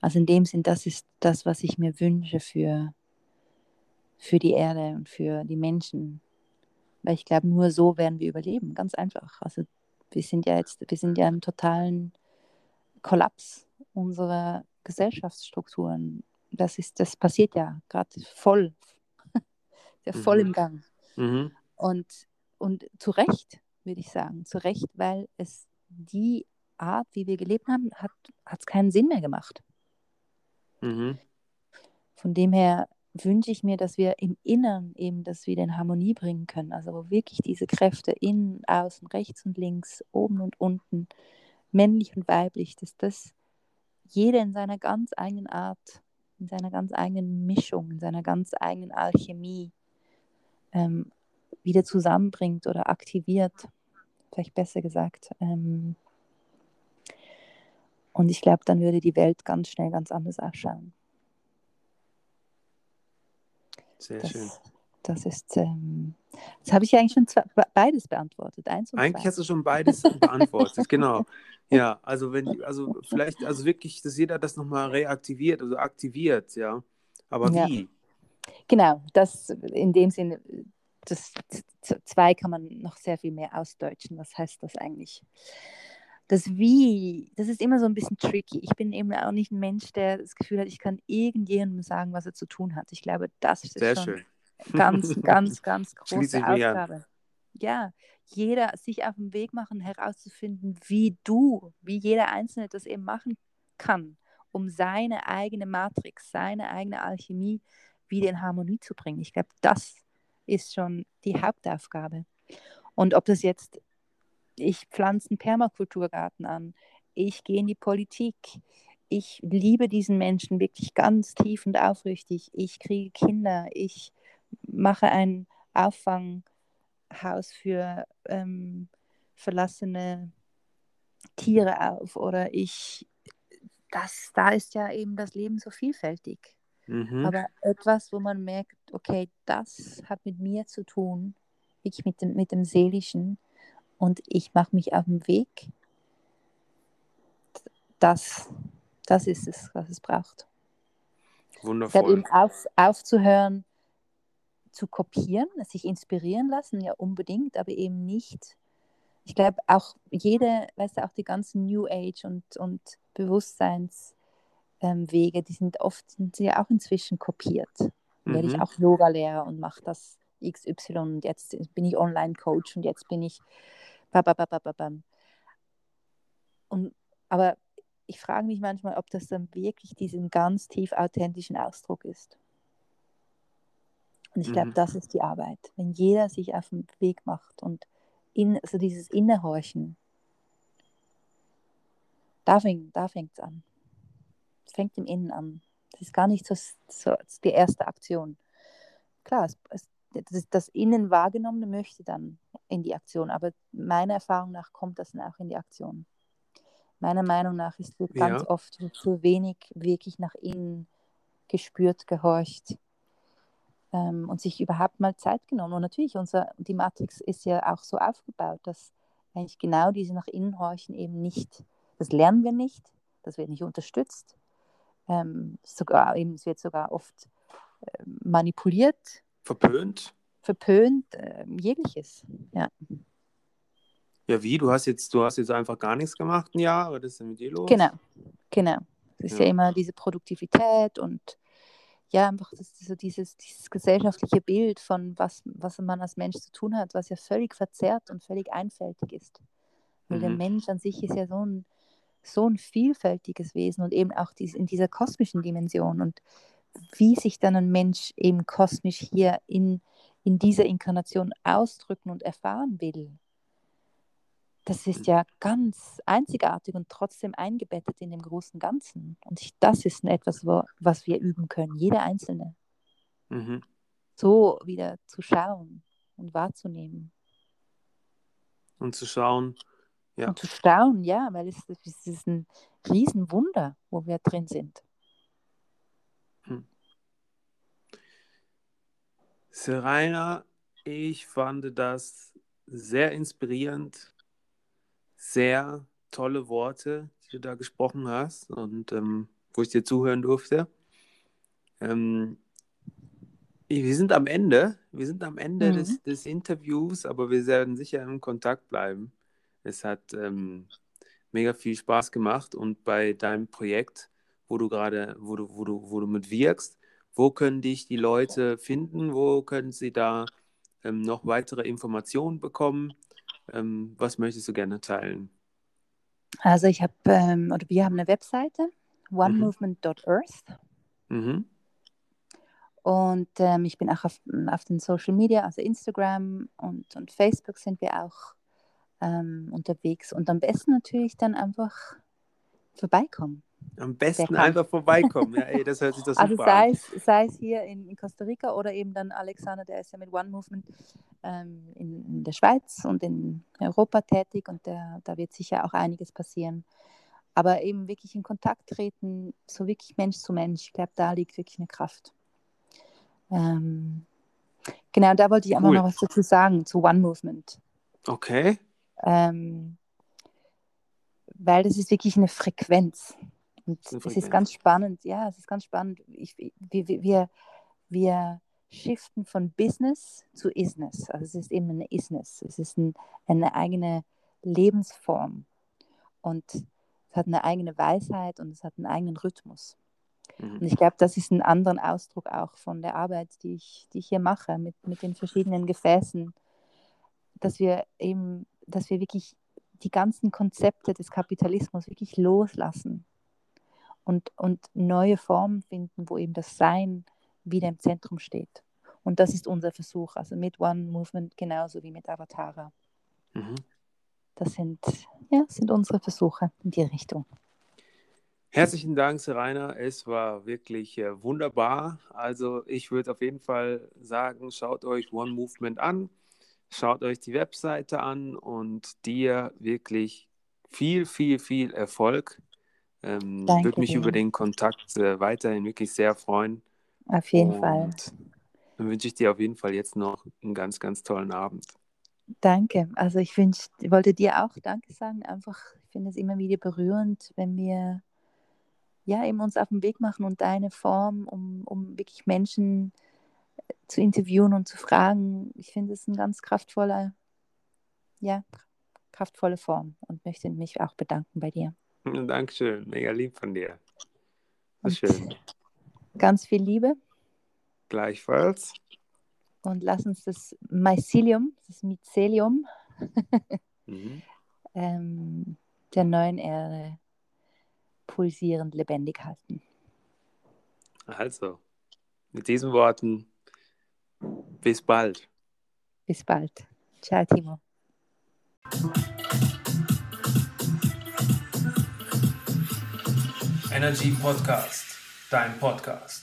Also in dem Sinn, das ist das, was ich mir wünsche für, für die Erde und für die Menschen. Weil ich glaube, nur so werden wir überleben, ganz einfach. Also wir sind ja jetzt, wir sind ja im totalen Kollaps unserer Gesellschaftsstrukturen. Das ist, das passiert ja gerade voll, ja voll Mhm. im Gang. Mhm. Und, und zu Recht, würde ich sagen, zu Recht, weil es die Art, wie wir gelebt haben, hat es keinen Sinn mehr gemacht. Mhm. Von dem her wünsche ich mir, dass wir im Innern eben das wieder in Harmonie bringen können. Also wo wirklich diese Kräfte innen, außen, rechts und links, oben und unten, männlich und weiblich, dass das jeder in seiner ganz eigenen Art, in seiner ganz eigenen Mischung, in seiner ganz eigenen Alchemie ähm, wieder zusammenbringt oder aktiviert, vielleicht besser gesagt. Ähm, und ich glaube, dann würde die Welt ganz schnell ganz anders ausschauen. Sehr Das, schön. das ist, ähm, das habe ich ja eigentlich schon zwei, be- beides beantwortet. Eins und Eigentlich zwei. hast du schon beides beantwortet, genau. Ja, also wenn, also vielleicht, also wirklich, dass jeder das nochmal reaktiviert, also aktiviert, ja. Aber Ja. wie? Genau, das in dem Sinne, das zwei kann man noch sehr viel mehr ausdeutschen. Was heißt das eigentlich? Das Wie, das ist immer so ein bisschen tricky. Ich bin eben auch nicht ein Mensch, der das Gefühl hat, ich kann irgendjemandem sagen, was er zu tun hat. Ich glaube, das ist Sehr schon schön. ganz, ganz, ganz große an. Aufgabe. Ja, jeder sich auf den Weg machen, herauszufinden, wie du, wie jeder Einzelne das eben machen kann, um seine eigene Matrix, seine eigene Alchemie wieder in Harmonie zu bringen. Ich glaube, das ist schon die Hauptaufgabe. Und ob das jetzt, ich pflanze einen Permakulturgarten an, ich gehe in die Politik, ich liebe diesen Menschen wirklich ganz tief und aufrichtig, ich kriege Kinder, ich mache ein Auffanghaus für ähm, verlassene Tiere auf oder ich, das, da ist ja eben das Leben so vielfältig. Mhm. Aber etwas, wo man merkt, okay, das hat mit mir zu tun, wirklich mit dem, mit dem Seelischen und ich mache mich auf den Weg, das, das ist es, was es braucht. Wundervoll. eben auf, aufzuhören, zu kopieren, sich inspirieren lassen, ja unbedingt, aber eben nicht. Ich glaube, auch jede, weißt du, auch die ganzen New Age und, und Bewusstseinswege, ähm, Wege, die sind oft, sind sie ja auch inzwischen kopiert. Dann werde ich Mhm. auch Yoga-Lehrer und mache das XY und jetzt bin ich Online-Coach und jetzt bin ich bababababam. Und, aber ich frage mich manchmal, ob das dann wirklich diesen ganz tief authentischen Ausdruck ist. Und ich glaube, Mhm. das ist die Arbeit. Wenn jeder sich auf den Weg macht und in, also dieses Innehorchen, da fängt es an. Fängt im Innen an. Das ist gar nicht so, so die erste Aktion. Klar, es, es, das, das Innen wahrgenommene möchte dann in die Aktion, aber meiner Erfahrung nach kommt das dann auch in die Aktion. Meiner Meinung nach ist wird ganz Ja. oft zu wenig wirklich nach innen gespürt, gehorcht ähm, und sich überhaupt mal Zeit genommen. Und natürlich, unser, die Matrix ist ja auch so aufgebaut, dass eigentlich genau diese nach innen horchen eben nicht, das lernen wir nicht, das wird nicht unterstützt. Ähm, sogar, eben, es wird sogar oft äh, manipuliert, Verpönt? verpönt, äh, jegliches. Ja. Ja, wie? Du hast jetzt, du hast jetzt einfach gar nichts gemacht ein Jahr, was ist denn mit dir los? Genau, genau. Es ist ja. Ja. immer diese Produktivität und ja, einfach das, so dieses, dieses gesellschaftliche Bild von was, was man als Mensch zu tun hat, was ja völlig verzerrt und völlig einfältig ist. Weil der Mhm. Mensch an sich ist ja so ein, so ein vielfältiges Wesen und eben auch dies, in dieser kosmischen Dimension. Und wie sich dann ein Mensch eben kosmisch hier in, in dieser Inkarnation ausdrücken und erfahren will, das ist ja ganz einzigartig und trotzdem eingebettet in dem großen Ganzen. Und ich, das ist etwas, wo, was wir üben können, jeder Einzelne, Mhm. so wieder zu schauen und wahrzunehmen Und zu schauen, Ja. und zu staunen, ja, weil es, es ist ein Riesenwunder, wo wir drin sind. Serena, ich fand das sehr inspirierend, sehr tolle Worte, die du da gesprochen hast und ähm, wo ich dir zuhören durfte. Ähm, wir sind am Ende, wir sind am Ende Mhm. des, des Interviews, aber wir werden sicher in Kontakt bleiben. Es hat ähm, mega viel Spaß gemacht und bei deinem Projekt, wo du gerade, wo du, wo du, wo du mitwirkst, wo können dich die Leute finden? Wo können sie da ähm, noch weitere Informationen bekommen? Ähm, was möchtest du gerne teilen? Also ich habe, ähm, oder wir haben eine Webseite, onemovement.earth. Mhm. Und ähm, ich bin auch auf, auf den Social Media, also Instagram und, und Facebook sind wir auch ähm, unterwegs. Und am besten natürlich dann einfach vorbeikommen. Am besten einfach vorbeikommen. Ja, ey, das hört sich super Also sei an. es, sei es hier in, in Costa Rica oder eben dann Alexander, der ist ja mit One Movement ähm, in, in der Schweiz und in Europa tätig und der, da wird sicher auch einiges passieren. Aber eben wirklich in Kontakt treten, so wirklich Mensch zu Mensch, ich glaube, da liegt wirklich eine Kraft. Ähm, genau, da wollte ich einfach Cool. noch was dazu sagen, zu One Movement. Okay. Ähm, weil das ist wirklich eine Frequenz. Und Eine es Frequenz. ist ganz spannend, ja, es ist ganz spannend. Ich, wir, wir, wir shiften von Business zu Isness. Also es ist eben eine Isness. Es ist ein, eine eigene Lebensform und es hat eine eigene Weisheit und es hat einen eigenen Rhythmus. Mhm. Und ich glaube, das ist ein anderer Ausdruck auch von der Arbeit, die ich, die ich hier mache, mit, mit den verschiedenen Gefäßen, dass wir eben, dass wir wirklich die ganzen Konzepte des Kapitalismus wirklich loslassen und, und neue Formen finden, wo eben das Sein wieder im Zentrum steht. Und das ist unser Versuch, also mit One Movement genauso wie mit Avatara. Mhm. Das sind, ja, sind unsere Versuche in die Richtung. Herzlichen Dank, Serena. Es war wirklich äh, wunderbar. Also ich würde auf jeden Fall sagen, schaut euch One Movement an, schaut euch die Webseite an und dir wirklich viel, viel, viel Erfolg. Ähm, würde mich dir. über den Kontakt äh, weiterhin wirklich sehr freuen. Auf jeden Und Fall. Dann wünsche ich dir auf jeden Fall jetzt noch einen ganz, ganz tollen Abend. Danke. Also ich wünsch, wollte dir auch Danke sagen. Einfach, ich finde es immer wieder berührend, wenn wir ja eben uns auf den Weg machen und deine Form, um, um wirklich Menschen äh, zu interviewen und zu fragen. Ich finde es eine ganz kraftvolle, ja, kraftvolle Form und möchte mich auch bedanken bei dir. Dankeschön, mega lieb von dir. Schön. Ganz viel Liebe. Gleichfalls. Und lass uns das Mycelium, das Mycelium mhm. ähm, der neuen Erde pulsierend lebendig halten. Also, mit diesen Worten, bis bald. Bis bald. Ciao, Timo. Energy Podcast, dein Podcast.